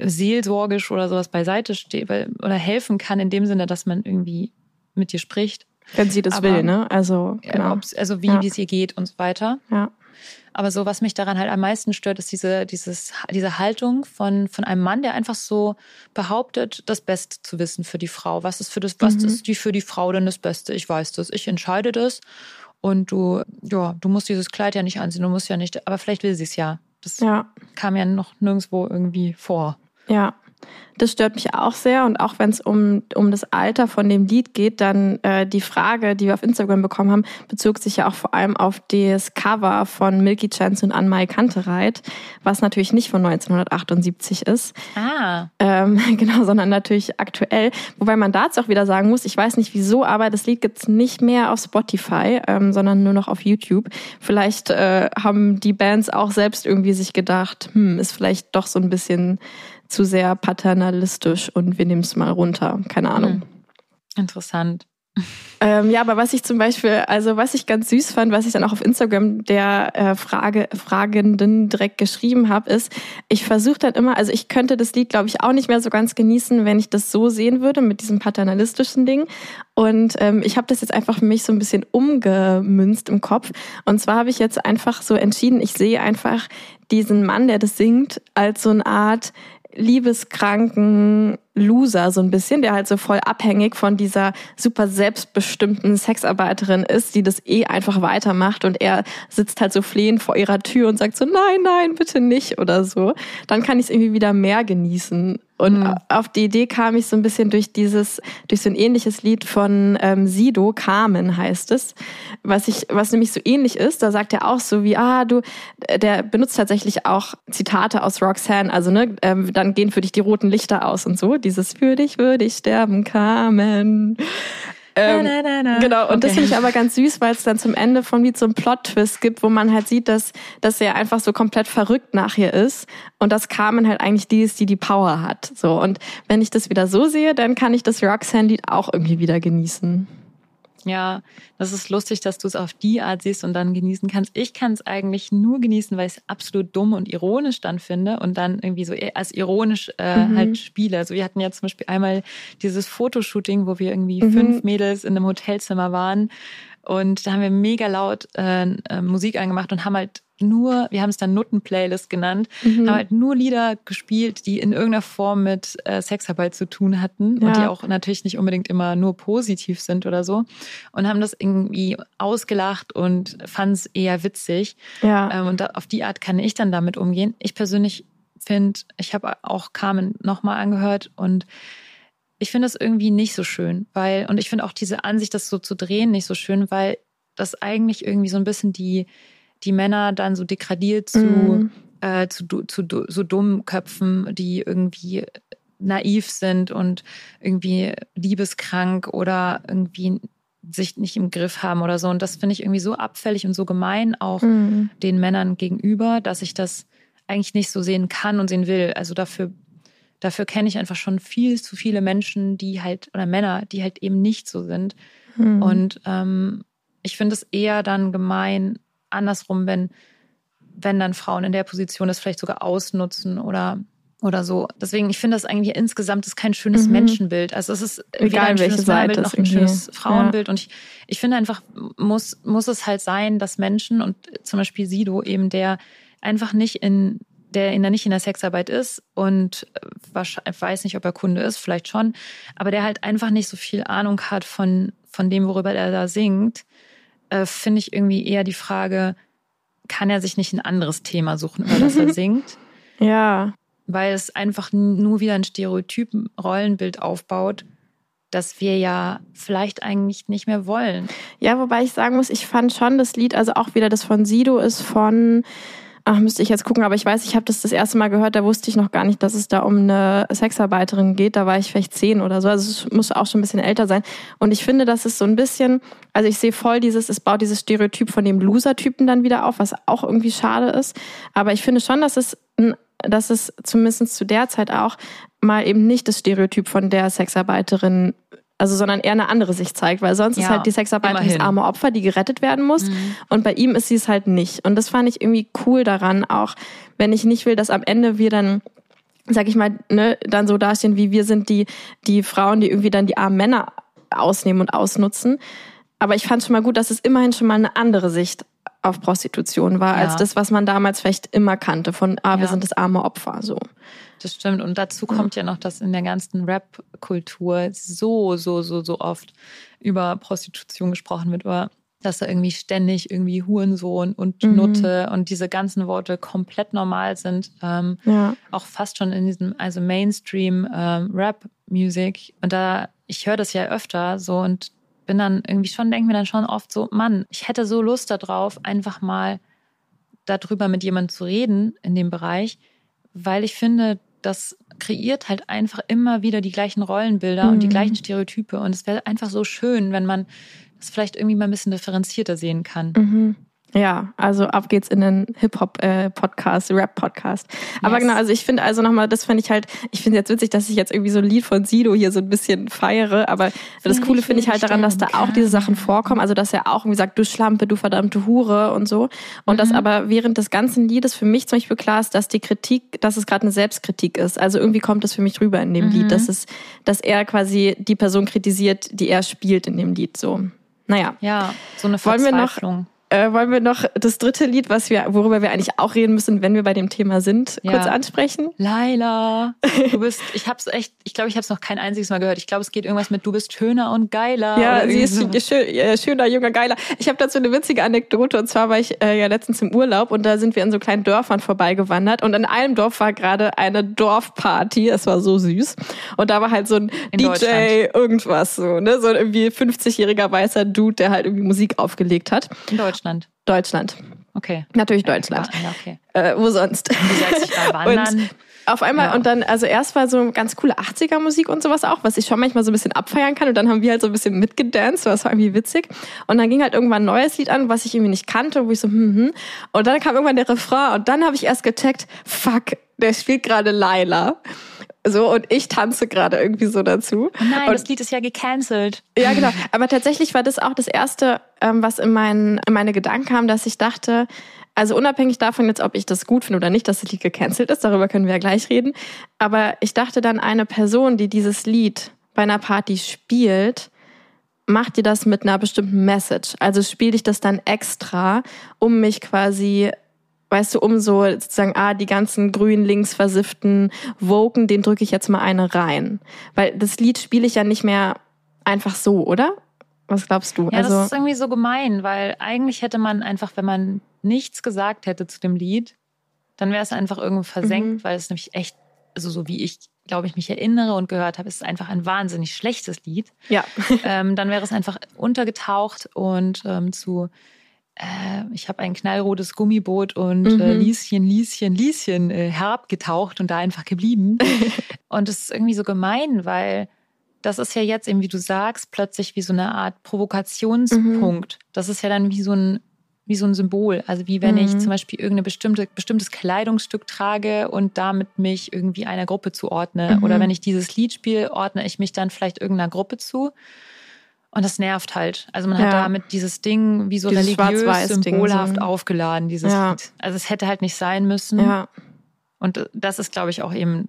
seelsorgisch oder sowas beiseite steht oder helfen kann, in dem Sinne, dass man irgendwie mit ihr spricht. Wenn sie das Aber- will, ne? Also, Äh, genau. Also wie, Ja. es ihr geht und so weiter. Ja. Aber so, was mich daran halt am meisten stört, ist diese, dieses, diese Haltung von, von einem Mann, der einfach so behauptet, das Beste zu wissen für die Frau. Was ist für das, was Mhm. ist die für die Frau denn das Beste? Ich weiß das, ich entscheide das. Und du, ja, du musst dieses Kleid ja nicht anziehen, du musst ja nicht, aber vielleicht will sie es ja. Das Ja. kam ja noch nirgendwo irgendwie vor. Ja, das stört mich auch sehr. Und auch wenn es um, um das Alter von dem Lied geht, dann äh, die Frage, die wir auf Instagram bekommen haben, bezog sich ja auch vor allem auf das Cover von Milky Chance und Anmai Kantereit, was natürlich nicht von 1978 ist. Ah, Ähm, genau, sondern natürlich aktuell. Wobei man dazu auch wieder sagen muss, ich weiß nicht wieso, aber das Lied gibt's nicht mehr auf Spotify, ähm, sondern nur noch auf YouTube. Vielleicht äh, haben die Bands auch selbst irgendwie sich gedacht, hm, ist vielleicht doch so ein bisschen zu sehr paternalistisch und wir nehmen es mal runter. Keine Ahnung. interessant. Ähm, ja, aber was ich zum Beispiel, also was ich ganz süß fand, was ich dann auch auf Instagram der äh, Frage, Fragenden direkt geschrieben habe, ist, ich versuche dann immer, also ich könnte das Lied, glaube ich, auch nicht mehr so ganz genießen, wenn ich das so sehen würde, mit diesem paternalistischen Ding. Und ähm, ich habe das jetzt einfach für mich so ein bisschen umgemünzt im Kopf. Und zwar habe ich jetzt einfach so entschieden, ich sehe einfach diesen Mann, der das singt, als so eine Art liebeskranken Loser so ein bisschen, der halt so voll abhängig von dieser super selbstbestimmten Sexarbeiterin ist, die das eh einfach weitermacht und er sitzt halt so flehend vor ihrer Tür und sagt so, nein, nein, bitte nicht oder so, dann kann ich es irgendwie wieder mehr genießen. Und mhm. auf die Idee kam ich so ein bisschen durch dieses, durch so ein ähnliches Lied von ähm, Sido, Carmen heißt es, was ich, was nämlich so ähnlich ist. Da sagt er auch so wie, ah, du, der benutzt tatsächlich auch Zitate aus Roxanne, also ne, ähm, dann gehen für dich die roten Lichter aus und so. Dieses für dich würde ich sterben, Carmen. Ähm, na, na, na, genau, und okay. das finde ich aber ganz süß, weil es dann zum Ende vom Lied so einen Plot-Twist gibt, wo man halt sieht, dass, dass er einfach so komplett verrückt nachher ist und dass Carmen halt eigentlich die ist, die die Power hat. So, und wenn ich das wieder so sehe, dann kann ich das Roxanne-Lied auch irgendwie wieder genießen. Ja, das ist lustig, dass du es auf die Art siehst und dann genießen kannst. Ich kann es eigentlich nur genießen, weil ich es absolut dumm und ironisch dann finde und dann irgendwie so als ironisch äh, mhm. halt spiele. Also wir hatten ja zum Beispiel einmal dieses Fotoshooting, wo wir irgendwie mhm. fünf Mädels in einem Hotelzimmer waren und da haben wir mega laut äh, äh, Musik angemacht und haben halt nur, wir haben es dann Nutten-Playlist genannt, mhm. haben halt nur Lieder gespielt, die in irgendeiner Form mit äh, Sexarbeit zu tun hatten ja. und die auch natürlich nicht unbedingt immer nur positiv sind oder so. Und haben das irgendwie ausgelacht und fanden es eher witzig. Ja. Ähm, und da, auf die Art kann ich dann damit umgehen. Ich persönlich finde, ich habe auch Carmen nochmal angehört und ich finde das irgendwie nicht so schön, weil, und ich finde auch diese Ansicht, das so zu drehen, nicht so schön, weil das eigentlich irgendwie so ein bisschen die, die Männer dann so degradiert zu, mhm. äh, zu, zu, so Dummköpfen, die irgendwie naiv sind und irgendwie liebeskrank oder irgendwie sich nicht im Griff haben oder so. Und das finde ich irgendwie so abfällig und so gemein auch mhm. den Männern gegenüber, dass ich das eigentlich nicht so sehen kann und sehen will. Also dafür, dafür kenne ich einfach schon viel zu viele Menschen, die halt, oder Männer, die halt eben nicht so sind. Mhm. Und ähm, ich finde es eher dann gemein, andersrum, wenn, wenn dann Frauen in der Position das vielleicht sogar ausnutzen oder oder so. Deswegen, ich finde das eigentlich insgesamt ist kein schönes mhm. Menschenbild. Also es ist Egal, ein schönes Männerbild noch ein schönes Frauenbild. Ja. Und ich, ich finde einfach, muss, muss es halt sein, dass Menschen und zum Beispiel Sido eben, der einfach nicht in, der in der nicht in der Sexarbeit ist und wahrscheinlich, weiß nicht, ob er Kunde ist, vielleicht schon, aber der halt einfach nicht so viel Ahnung hat von, von dem, worüber er da singt, äh, finde ich irgendwie eher die Frage, kann er sich nicht ein anderes Thema suchen, über das er singt? ja. Weil es einfach nur wieder ein Stereotypen Rollenbild aufbaut, das wir ja vielleicht eigentlich nicht mehr wollen. Ja, wobei ich sagen muss, ich fand schon das Lied, also auch wieder das von Sido ist von Ach, müsste ich jetzt gucken, aber ich weiß, ich habe das das erste Mal gehört, da wusste ich noch gar nicht, dass es da um eine Sexarbeiterin geht. Da war ich vielleicht zehn oder so. Also es muss auch schon ein bisschen älter sein. Und ich finde, dass es so ein bisschen, also ich sehe voll dieses, es baut dieses Stereotyp von dem Loser-Typen dann wieder auf, was auch irgendwie schade ist. Aber ich finde schon, dass es, dass es zumindest zu der Zeit auch mal eben nicht das Stereotyp von der Sexarbeiterin also sondern eher eine andere Sicht zeigt, weil sonst ja, ist halt die Sexarbeit das arme Opfer, die gerettet werden muss mhm. und bei ihm ist sie es halt nicht und das fand ich irgendwie cool daran, auch wenn ich nicht will, dass am Ende wir dann sag ich mal, ne, dann so dastehen, wie wir sind die die Frauen, die irgendwie dann die armen Männer ausnehmen und ausnutzen. Aber ich fand schon mal gut, dass es immerhin schon mal eine andere Sicht auf Prostitution war, ja. als das, was man damals vielleicht immer kannte, von ah, wir ja. sind das arme Opfer. so. Das stimmt. Und dazu kommt ja noch, dass in der ganzen Rap-Kultur so, so, so, so oft über Prostitution gesprochen wird, oder dass da irgendwie ständig irgendwie Hurensohn und mhm. Nutte und diese ganzen Worte komplett normal sind. Ähm, ja. Auch fast schon in diesem, also Mainstream ähm, Rap-Music. Und da, ich höre das ja öfter so und bin dann irgendwie schon, denke mir dann schon oft so, Mann, ich hätte so Lust darauf, einfach mal darüber mit jemandem zu reden in dem Bereich, weil ich finde, das kreiert halt einfach immer wieder die gleichen Rollenbilder mhm. und die mhm. gleichen Stereotype. Und es wäre einfach so schön, wenn man das vielleicht irgendwie mal ein bisschen differenzierter sehen kann. Mhm. Ja, also ab geht's in den Hip-Hop-Podcast, Rap-Podcast. Aber yes. genau, also ich finde also nochmal, das finde ich halt, ich finde jetzt witzig, dass ich jetzt irgendwie so ein Lied von Sido hier so ein bisschen feiere, aber das Coole finde ich halt daran, dass da auch diese Sachen vorkommen, also dass er auch irgendwie sagt, du Schlampe, du verdammte Hure und so. Und mhm. dass aber während des ganzen Liedes für mich zum Beispiel klar ist, dass die Kritik, dass es gerade eine Selbstkritik ist. Also irgendwie kommt das für mich rüber in dem mhm. Lied, dass es, dass er quasi die Person kritisiert, die er spielt in dem Lied so. Naja. Ja, so eine Verzweiflung. Wollen wir noch Äh, wollen wir noch das dritte Lied, was wir, worüber wir eigentlich auch reden müssen, wenn wir bei dem Thema sind, Ja. kurz ansprechen? Laila, du bist, ich hab's echt, ich glaube, ich habe es noch kein einziges Mal gehört. Ich glaube, es geht irgendwas mit, du bist schöner und geiler. Ja, sie ist schön, äh, schöner, junger, geiler. Ich habe dazu eine witzige Anekdote und zwar war ich äh, ja letztens im Urlaub und da sind wir an so kleinen Dörfern vorbeigewandert und in einem Dorf war gerade eine Dorfparty. Es war so süß und da war halt so ein In DJ irgendwas so, ne, so ein irgendwie 50-jähriger weißer Dude, der halt irgendwie Musik aufgelegt hat. In Deutschland. Deutschland, Okay. natürlich Deutschland. Ja, okay. Äh, wo sonst? Du sagst, ich war wandern. Und auf einmal, Ja. und dann, also erst war so ganz coole 80er-Musik und sowas auch, was ich schon manchmal so ein bisschen abfeiern kann. Und dann haben wir halt so ein bisschen mitgedanced, das war irgendwie witzig. Und dann ging halt irgendwann ein neues Lied an, was ich irgendwie nicht kannte, wo ich so, hm, hm. Und dann kam irgendwann der Refrain und dann habe ich erst gecheckt, fuck, der spielt gerade Laila. So, und ich tanze gerade irgendwie so dazu. Oh nein, und das Lied ist ja gecancelt. ja, genau. Aber tatsächlich war das auch das Erste, ähm, was in, mein, in meine Gedanken kam, dass ich dachte, also unabhängig davon jetzt, ob ich das gut finde oder nicht, dass das Lied gecancelt ist, darüber können wir ja gleich reden. Aber ich dachte dann, eine Person, die dieses Lied bei einer Party spielt, macht dir das mit einer bestimmten Message. Also spiele ich das dann extra, um mich quasi weißt du, um so sozusagen, ah, die ganzen grün links versifften Woken, den drücke ich jetzt mal eine rein. Weil das Lied spiele ich ja nicht mehr einfach so, oder? Was glaubst du? Ja, also, das ist irgendwie so gemein, weil eigentlich hätte man einfach, wenn man nichts gesagt hätte zu dem Lied, dann wäre es einfach irgendwo versenkt, Mhm. weil es nämlich echt, also so wie ich, glaube ich, mich erinnere und gehört habe, ist es einfach ein wahnsinnig schlechtes Lied. ja. ähm, dann wäre es einfach untergetaucht und ähm, zu äh, ich habe ein knallrotes Gummiboot und äh, Mhm. Lieschen, Lieschen, Lieschen äh, herabgetaucht und da einfach geblieben. und es ist irgendwie so gemein, weil das ist ja jetzt eben, wie du sagst, plötzlich wie so eine Art Provokationspunkt. Das ist ja dann wie so ein wie so ein Symbol. Also wie wenn ich Mhm. zum Beispiel irgendein bestimmte, bestimmtes Kleidungsstück trage und damit mich irgendwie einer Gruppe zuordne. Mhm. Oder wenn ich dieses Lied spiele, ordne ich mich dann vielleicht irgendeiner Gruppe zu. Und das nervt halt. Also man hat Ja. damit dieses Ding wie so Dieses religiös symbolhaft so. aufgeladen, dieses Ja. Lied. Also es hätte halt nicht sein müssen. ja. Und das ist, glaube ich, auch eben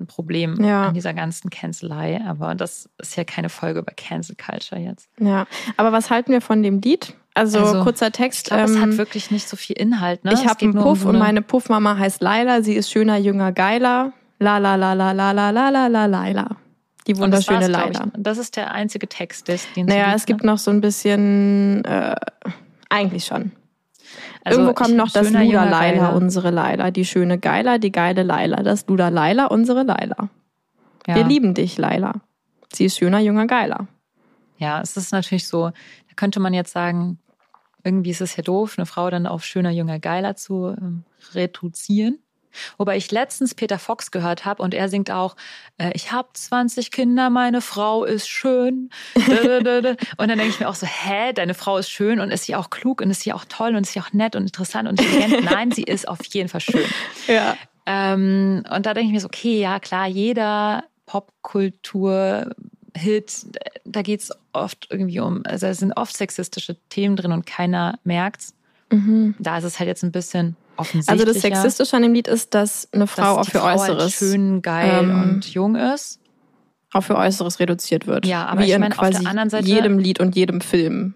ein Problem Ja. an dieser ganzen Cancelei. Aber das ist ja keine Folge über Cancel Culture jetzt. Ja. Aber was halten wir von dem Lied? Also, Also, kurzer Text. glaube, es ähm, hat wirklich nicht so viel Inhalt. Ne? ich Es habe einen um Puff so und eine- meine Puffmama heißt Laila. Sie ist schöner, jünger, geiler. La la la la la la la la la Laila. Die Und das wunderschöne Laila. Ich. Das ist der einzige Text, des- den Naja, es gibt noch so ein bisschen, äh, eigentlich schon. Also Irgendwo kommt noch das Luda geiler. unsere Laila. Die schöne Geiler, die geile Laila. Das Luda Laila, unsere Laila. Ja. Wir lieben dich, Laila. Sie ist schöner, junger, geiler. Ja, es ist natürlich so, da könnte man jetzt sagen, irgendwie ist es ja doof, eine Frau dann auf schöner, junger, geiler zu ähm, reduzieren. Wobei ich letztens Peter Fox gehört habe und er singt auch, äh, ich habe 20 Kinder, meine Frau ist schön. und dann denke ich mir auch so, hä, deine Frau ist schön und ist sie auch klug und ist sie auch toll und ist sie auch nett und interessant und intelligent? Nein, sie ist auf jeden Fall schön. Ja. Ähm, und da denke ich mir so, okay, ja klar, jeder Popkultur-Hit, da geht es oft irgendwie um, also es sind oft sexistische Themen drin und keiner merkt's. Mhm. Da ist es halt jetzt ein bisschen. Also das Sexistische an dem Lied ist, dass eine Frau auch dass die für Frau halt Äußeres, schön, geil ähm, und jung ist. auch für Äußeres reduziert wird. Ja, aber Wie ich in meine, auf quasi der anderen Seite- jedem Lied und jedem Film,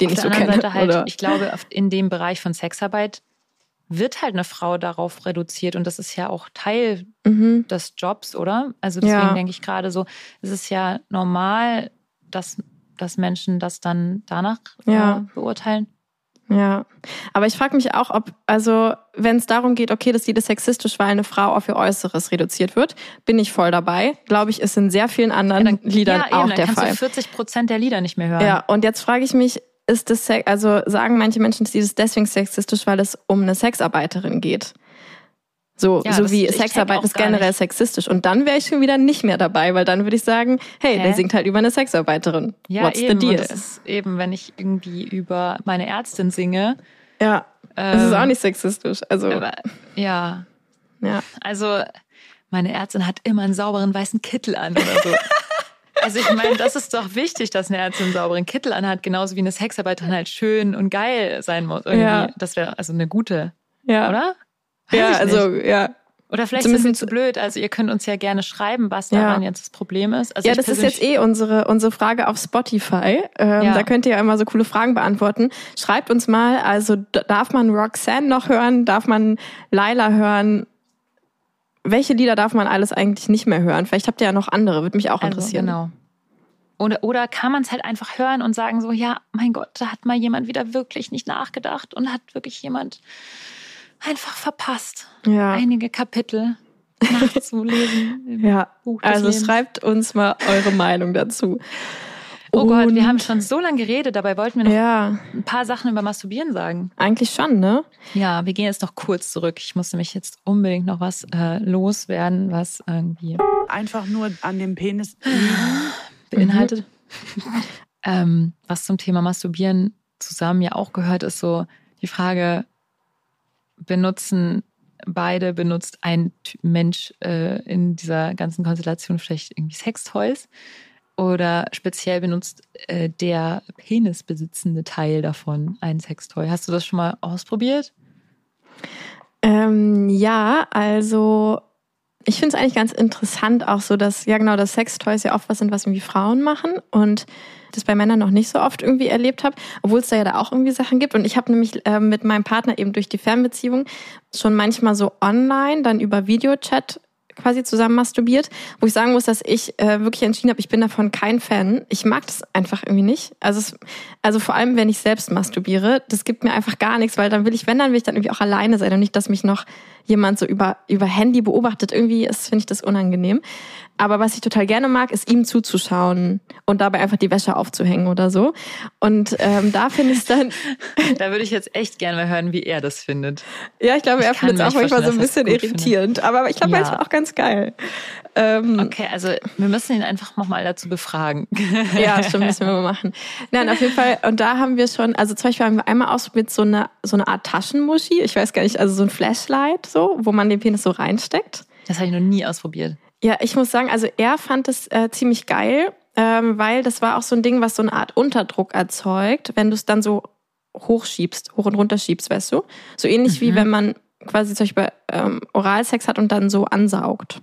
den Auf ich der so anderen kenne. Seite halt, oder? ich glaube, auf- in dem Bereich von Sexarbeit wird halt eine Frau darauf reduziert und das ist ja auch Teil mhm. des Jobs, oder? Also deswegen Ja. denke ich gerade so, es ist ja normal, dass, dass Menschen das dann danach Ja. äh, beurteilen. Ja, aber ich frage mich auch, ob, also wenn es darum geht, okay, das Lied ist sexistisch, weil eine Frau auf ihr Äußeres reduziert wird, bin ich voll dabei. Glaube ich, ist in sehr vielen anderen Liedern ja, eben, auch dann der kannst Fall. du 40 Prozent der Lieder nicht mehr hören. Ja, und jetzt frage ich mich, ist das, Sex, also sagen manche Menschen, das Lied ist deswegen sexistisch, weil es um eine Sexarbeiterin geht? So, Ja, so wie Sexarbeit ist generell nicht. sexistisch. Und dann wäre ich schon wieder nicht mehr dabei, weil dann würde ich sagen, hey, Hä? der singt halt über eine Sexarbeiterin. Ja, What's eben. the Und deal? das ist eben, wenn ich irgendwie über meine Ärztin singe. ja, das ist ähm, auch nicht sexistisch. Also, aber, ja, ja. also meine Ärztin hat immer einen sauberen weißen Kittel an oder so. Also ich meine, das ist doch wichtig, dass eine Ärztin einen sauberen Kittel anhat, genauso wie eine Sexarbeiterin halt schön und geil sein muss. Irgendwie. Ja. Das wäre also eine gute, Ja. oder? Ja, also, nicht. ja. Oder vielleicht Zumindest- sind wir zu blöd. Also ihr könnt uns ja gerne schreiben, was Ja. daran jetzt das Problem ist. Also ja, das ist jetzt eh unsere, unsere Frage auf Spotify. Ähm, Ja. Da könnt ihr ja immer so coole Fragen beantworten. Schreibt uns mal, also darf man Roxanne noch hören? Darf man Laila hören? Welche Lieder darf man alles eigentlich nicht mehr hören? Vielleicht habt ihr ja noch andere, würde mich auch Also, interessieren. genau. Oder, oder kann man es halt einfach hören und sagen so, ja, mein Gott, da hat mal jemand wieder wirklich nicht nachgedacht und hat wirklich jemand einfach verpasst, Ja. einige Kapitel nachzulesen. Ja, also Lebens. schreibt uns mal eure Meinung dazu. Oh Gott, wir Und- haben schon so lange geredet, dabei wollten wir noch Ja, ein paar Sachen über Masturbieren sagen. eigentlich schon, ne? Ja, wir gehen jetzt noch kurz zurück. Ich muss nämlich jetzt unbedingt noch was äh, loswerden, was irgendwie Einfach nur an dem Penis beinhaltet. ähm, was zum Thema Masturbieren zusammen ja auch gehört, ist so die Frage, benutzen beide, benutzt ein Mensch äh, in dieser ganzen Konstellation vielleicht irgendwie Sextoys? Oder speziell benutzt äh, der penisbesitzende Teil davon ein Sextoy? Hast du das schon mal ausprobiert? Ähm, ja, also ich finde es eigentlich ganz interessant auch so, dass, ja genau, dass Sextoys ja oft was sind, was irgendwie Frauen machen und das bei Männern noch nicht so oft irgendwie erlebt habe, obwohl es da ja da auch irgendwie Sachen gibt. Und ich habe nämlich ähm, mit meinem Partner eben durch die Fernbeziehung schon manchmal so online, dann über Videochat quasi zusammen masturbiert, wo ich sagen muss, dass ich äh, wirklich entschieden habe, ich bin davon kein Fan. Ich mag das einfach irgendwie nicht. Also, es, also vor allem, wenn ich selbst masturbiere, das gibt mir einfach gar nichts, weil dann will ich, wenn, dann will ich dann irgendwie auch alleine sein und nicht, dass mich noch jemand so über, über Handy beobachtet. Irgendwie ist, finde ich das unangenehm. Aber was ich total gerne mag, ist ihm zuzuschauen und dabei einfach die Wäsche aufzuhängen oder so. Und ähm, da finde ich es dann, Da würde ich jetzt echt gerne mal hören, wie er das findet. ja, ich glaube, Ich er findet es auch manchmal so ein bisschen irritierend. Aber ich glaube, Ja. manchmal auch ganz geil. Ähm, Okay, also wir müssen ihn einfach nochmal dazu befragen. Ja, stimmt, müssen wir mal machen. Nein, auf jeden Fall. Und da haben wir schon, also zum Beispiel haben wir einmal ausprobiert so eine, so eine Art Taschenmuschi. Ich weiß gar nicht, also so ein Flashlight, so, wo man den Penis so reinsteckt. Das habe ich noch nie ausprobiert. Ja, ich muss sagen, also er fand es äh, ziemlich geil, ähm, weil das war auch so ein Ding, was so eine Art Unterdruck erzeugt, wenn du es dann so hochschiebst, hoch und runter schiebst, weißt du? So ähnlich wie wenn man quasi zum Beispiel ähm, Oralsex hat und dann so ansaugt.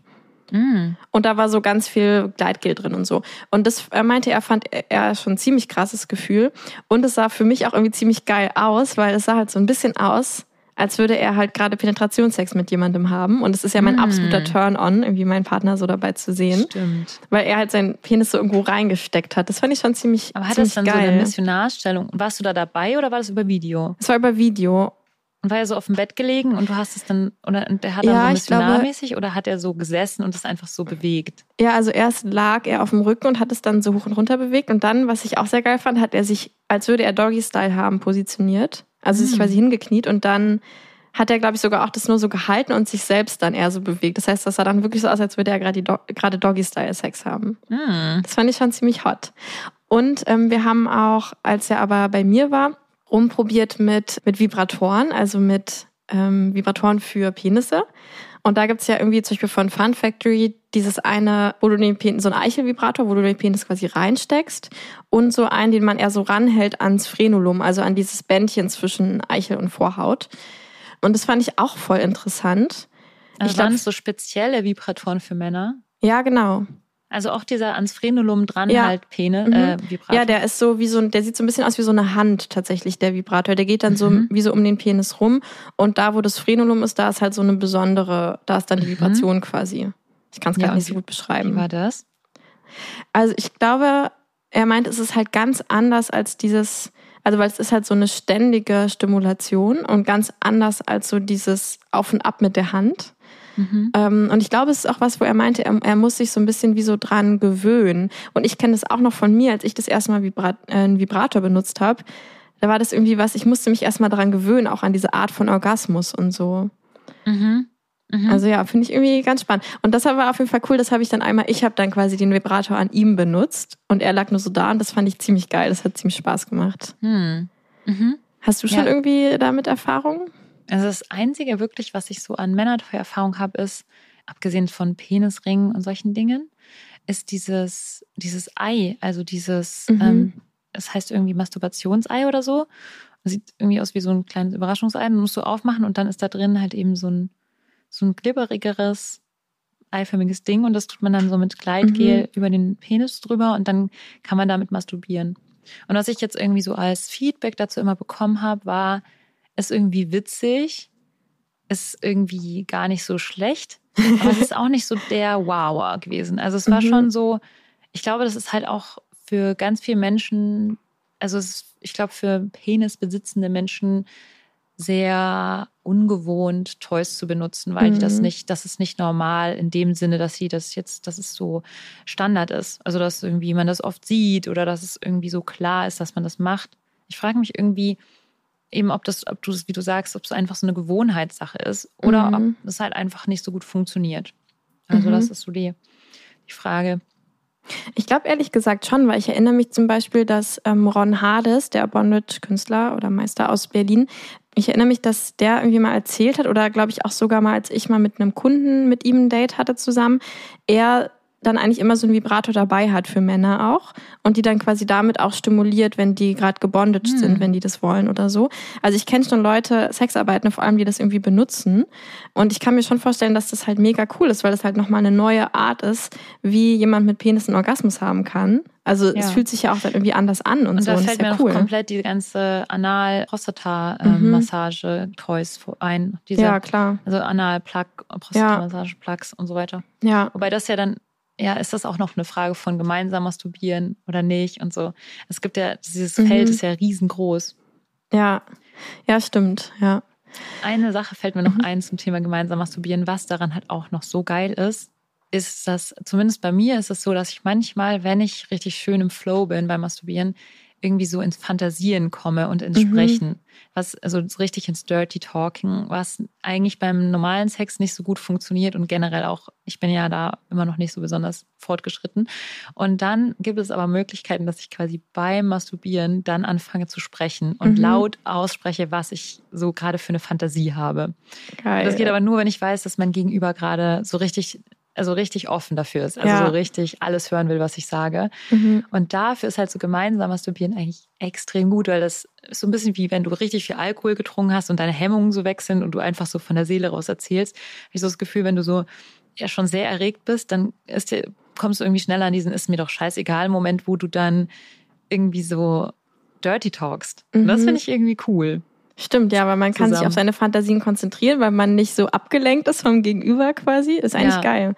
Mm. Und da war so ganz viel Gleitgel drin und so. Und das äh, meinte er, fand er schon ein ziemlich krasses Gefühl. Und es sah für mich auch irgendwie ziemlich geil aus, weil es sah halt so ein bisschen aus, als würde er halt gerade Penetrationssex mit jemandem haben. Und es ist ja mein Mm. absoluter Turn-on, irgendwie meinen Partner so dabei zu sehen. Stimmt. Weil er halt seinen Penis so irgendwo reingesteckt hat. Das fand ich schon ziemlich, Aber hat das dann geil. so eine Missionarstellung? Warst du da dabei oder war das über Video? es war über Video. Und war er so auf dem Bett gelegen und du hast es dann, oder und der hat dann Ja, so ich glaube- missionarmäßig oder hat er so gesessen und es einfach so bewegt? Ja, also erst lag er auf dem Rücken und hat es dann so hoch und runter bewegt. Und dann, was ich auch sehr geil fand, hat er sich, als würde er Doggy-Style haben, positioniert. Also sich Mhm. quasi hingekniet und dann hat er, glaube ich, sogar auch das nur so gehalten und sich selbst dann eher so bewegt. Das heißt, das sah dann wirklich so aus, als würde er gerade Do Doggy-Style-Sex haben. Hm. Das fand ich schon ziemlich hot. Und ähm, wir haben auch, als er aber bei mir war, rumprobiert mit, mit Vibratoren, also mit ähm, Vibratoren für Penisse. Und da gibt's ja irgendwie zum Beispiel von Fun Factory dieses eine, wo du den Penis, so ein Eichelvibrator, wo du den Penis quasi reinsteckst und so einen, den man eher so ranhält ans Frenulum, also an dieses Bändchen zwischen Eichel und Vorhaut. Und das fand ich auch voll interessant. Also Ich glaub- waren es so spezielle Vibratoren für Männer? Ja, genau. Also auch dieser ans Frenulum dran Ja. halt Pene, Mhm. äh, Vibrator. Ja, der ist so wie so ein, der sieht so ein bisschen aus wie so eine Hand tatsächlich, der Vibrator. Der geht dann so Mhm. wie so um den Penis rum. Und da, wo das Frenulum ist, da ist halt so eine besondere, da ist dann die Mhm. Vibration quasi. Ich kann es Ja, gar und nicht so wie- gut Wie beschreiben. war das? Also ich glaube, er meint, es ist halt ganz anders als dieses, also weil es ist halt so eine ständige Stimulation und ganz anders als so dieses Auf und Ab mit der Hand. Mhm. Ähm, und ich glaube, es ist auch was, wo er meinte, er, er muss sich so ein bisschen wie so dran gewöhnen. Und ich kenne das auch noch von mir, als ich das erste Mal Vibrat äh, einen Vibrator benutzt habe. Da war das irgendwie was, ich musste mich erstmal daran gewöhnen, auch an diese Art von Orgasmus und so. Mhm. Mhm. Also ja, finde ich irgendwie ganz spannend. Und das war auf jeden Fall cool, das habe ich dann einmal, ich habe dann quasi den Vibrator an ihm benutzt und er lag nur so da und das fand ich ziemlich geil. Das hat ziemlich Spaß gemacht. hm. mhm. Hast du schon Ja. irgendwie damit Erfahrung? Also das Einzige wirklich, was ich so an Männertoy-Erfahrung habe, ist, abgesehen von Penisringen und solchen Dingen, ist dieses, dieses Ei, also dieses, Mhm. ähm, es heißt irgendwie Masturbationsei oder so. Sieht irgendwie aus wie so ein kleines Überraschungsei, dann musst du aufmachen und dann ist da drin halt eben so ein, so ein glibberigeres, eiförmiges Ding und das tut man dann so mit Gleitgel Mhm. über den Penis drüber und dann kann man damit masturbieren. Und was ich jetzt irgendwie so als Feedback dazu immer bekommen habe, war, ist irgendwie witzig, ist irgendwie gar nicht so schlecht, aber es ist auch nicht so der Wower gewesen. Also es war Mhm. schon so, ich glaube, das ist halt auch für ganz viele Menschen, also es ist, ich glaube, für penisbesitzende Menschen sehr ungewohnt, Toys zu benutzen, weil die das Mhm. nicht, das ist nicht normal in dem Sinne, dass sie das jetzt, dass es so Standard ist. Also dass irgendwie man das oft sieht oder dass es irgendwie so klar ist, dass man das macht. Ich frage mich irgendwie eben, ob das, ob du es, wie du sagst, ob es einfach so eine Gewohnheitssache ist oder Mhm. ob es halt einfach nicht so gut funktioniert. Also Mhm. das ist so die, die Frage. Ich glaube ehrlich gesagt schon, weil ich erinnere mich zum Beispiel, dass ähm, Ron Hades, der Bondage-Künstler oder Meister aus Berlin, ich erinnere mich, dass der irgendwie mal erzählt hat oder glaube ich auch sogar mal, als ich mal mit einem Kunden mit ihm ein Date hatte zusammen, er dann eigentlich immer so einen Vibrator dabei hat für Männer auch und die dann quasi damit auch stimuliert, wenn die gerade gebondaged Hm. sind, wenn die das wollen oder so. Also ich kenne schon Leute, Sexarbeitende vor allem, die das irgendwie benutzen und ich kann mir schon vorstellen, dass das halt mega cool ist, weil das halt nochmal eine neue Art ist, wie jemand mit Penis einen Orgasmus haben kann. Also Ja. es fühlt sich ja auch dann irgendwie anders an und, Und so da und fällt ist ja mir cool. komplett die ganze Mhm. Anal-Prostata-Massage-Toys ein. Diese, ja, klar. Also Anal-Plug, Prostata-Massage-Plugs und so weiter. Ja, Wobei das ja dann, ja, ist das auch noch eine Frage von gemeinsam masturbieren oder nicht und so. Es gibt ja, dieses Mhm. Feld ist ja riesengroß. ja. Ja, stimmt. Ja. Eine Sache fällt mir noch ein zum Thema gemeinsam masturbieren, was daran halt auch noch so geil ist, ist, dass zumindest bei mir ist es so, dass ich manchmal, wenn ich richtig schön im Flow bin beim Masturbieren, irgendwie so ins Fantasieren komme und ins Mhm. Sprechen. Was, also so richtig ins Dirty Talking, was eigentlich beim normalen Sex nicht so gut funktioniert und generell auch, ich bin ja da immer noch nicht so besonders fortgeschritten. Und dann gibt es aber Möglichkeiten, dass ich quasi beim Masturbieren dann anfange zu sprechen und Mhm. laut ausspreche, was ich so gerade für eine Fantasie habe. Geil. Das geht aber nur, wenn ich weiß, dass mein Gegenüber gerade so richtig, also richtig offen dafür ist. Also Ja. so richtig alles hören will, was ich sage. Mhm. Und dafür ist halt so gemeinsam Masturbieren eigentlich extrem gut, weil das ist so ein bisschen wie wenn du richtig viel Alkohol getrunken hast und deine Hemmungen so weg sind und du einfach so von der Seele raus erzählst. Habe ich so das Gefühl, wenn du so ja schon sehr erregt bist, dann ist dir, kommst du irgendwie schneller an diesen ist mir doch scheißegal Moment, wo du dann irgendwie so dirty talkst. Und das Mhm. finde ich irgendwie cool. Stimmt, ja, weil man kann sich Zusammen. auf seine Fantasien konzentrieren, weil man nicht so abgelenkt ist vom Gegenüber quasi. Ist eigentlich Ja. geil.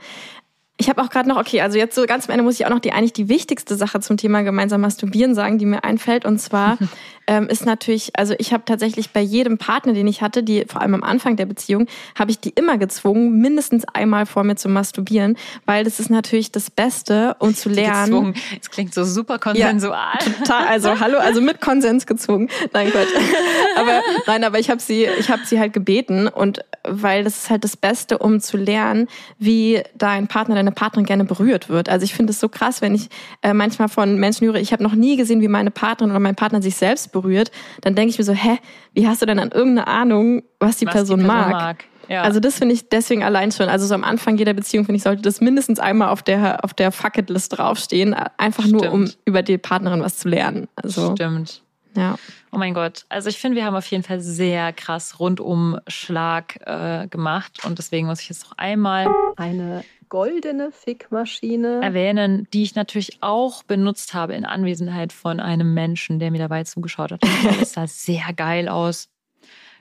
Ich habe auch gerade noch, okay, also jetzt so ganz am Ende muss ich auch noch die eigentlich die wichtigste Sache zum Thema gemeinsam masturbieren sagen, die mir einfällt. Und zwar ähm, ist natürlich, also ich habe tatsächlich bei jedem Partner, den ich hatte, die vor allem am Anfang der Beziehung, habe ich die immer gezwungen, mindestens einmal vor mir zu masturbieren, weil das ist natürlich das Beste, um zu lernen. Gezwungen. Es klingt so super konsensual. Total, also hallo, also mit Konsens gezwungen. Nein, Gott. Aber nein, aber ich habe sie, ich habe sie halt gebeten und weil das ist halt das Beste, um zu lernen, wie dein Partner, deine Partnerin gerne berührt wird. Also ich finde es so krass, wenn ich äh, manchmal von Menschen höre, ich habe noch nie gesehen, wie meine Partnerin oder mein Partner sich selbst berührt, dann denke ich mir so, hä, wie hast du denn an irgendeine Ahnung, was die was Person, mag? Ja. Also das finde ich deswegen allein schon, also so am Anfang jeder Beziehung finde ich, sollte das mindestens einmal auf der auf der Fuck-It-List draufstehen, einfach nur um Stimmt. über die Partnerin was zu lernen. Also Stimmt. ja. Oh mein Gott. Also ich finde, wir haben auf jeden Fall sehr krass Rundumschlag äh, gemacht. Und deswegen muss ich jetzt noch einmal Eine goldene Fickmaschine. erwähnen, die ich natürlich auch benutzt habe in Anwesenheit von einem Menschen, der mir dabei zugeschaut hat. Das sah sehr geil aus.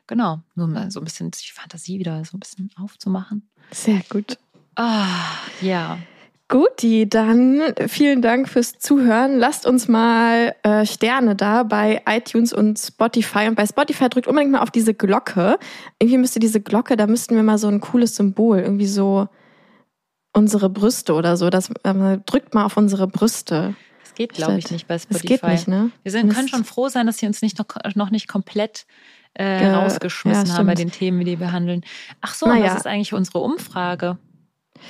Genau, nur mal so ein bisschen die Fantasie wieder so ein bisschen aufzumachen. Sehr gut. Ah, ja. Guti, dann vielen Dank fürs Zuhören. Lasst uns mal äh, Sterne da bei iTunes und Spotify. Und bei Spotify drückt unbedingt mal auf diese Glocke. Irgendwie müsste diese Glocke, da müssten wir mal so ein cooles Symbol, irgendwie so unsere Brüste oder so. Das ähm, drückt mal auf unsere Brüste. Das geht, glaube ich, nicht bei Das Spotify. geht nicht, ne? Wir sind, können schon froh sein, dass sie uns nicht noch, noch nicht komplett äh, Ge- rausgeschmissen ja, haben bei den Themen, die wir behandeln. Ach so, Naja. was ist eigentlich unsere Umfrage?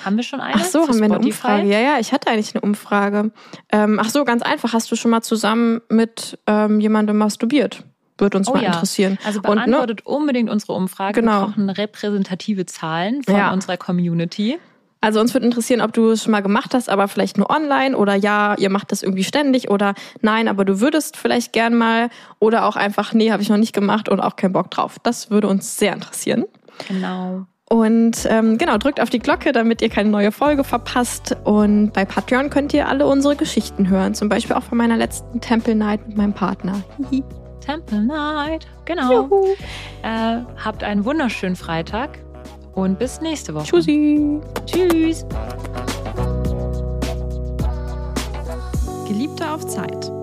Haben wir schon eine? Ach so, haben wir eine? Umfrage? Ja, ja, ich hatte eigentlich eine Umfrage. Ähm, ach so, ganz einfach. Hast du schon mal zusammen mit ähm, jemandem masturbiert? Würde uns Oh mal ja. interessieren. Also Und, ne, beantwortet unbedingt unsere Umfrage. Genau. Wir brauchen repräsentative Zahlen von Ja. unserer Community. Also uns würde interessieren, ob du es schon mal gemacht hast, aber vielleicht nur online oder ja, ihr macht das irgendwie ständig oder nein, aber du würdest vielleicht gern mal oder auch einfach, nee, habe ich noch nicht gemacht und auch keinen Bock drauf. Das würde uns sehr interessieren. Genau. Und ähm, genau, drückt auf die Glocke, damit ihr keine neue Folge verpasst. Und bei Patreon könnt ihr alle unsere Geschichten hören. Zum Beispiel auch von meiner letzten Temple Night mit meinem Partner. Temple Night, genau. Äh, habt einen wunderschönen Freitag und bis nächste Woche. Tschüssi. Tschüss. Geliebte auf Zeit.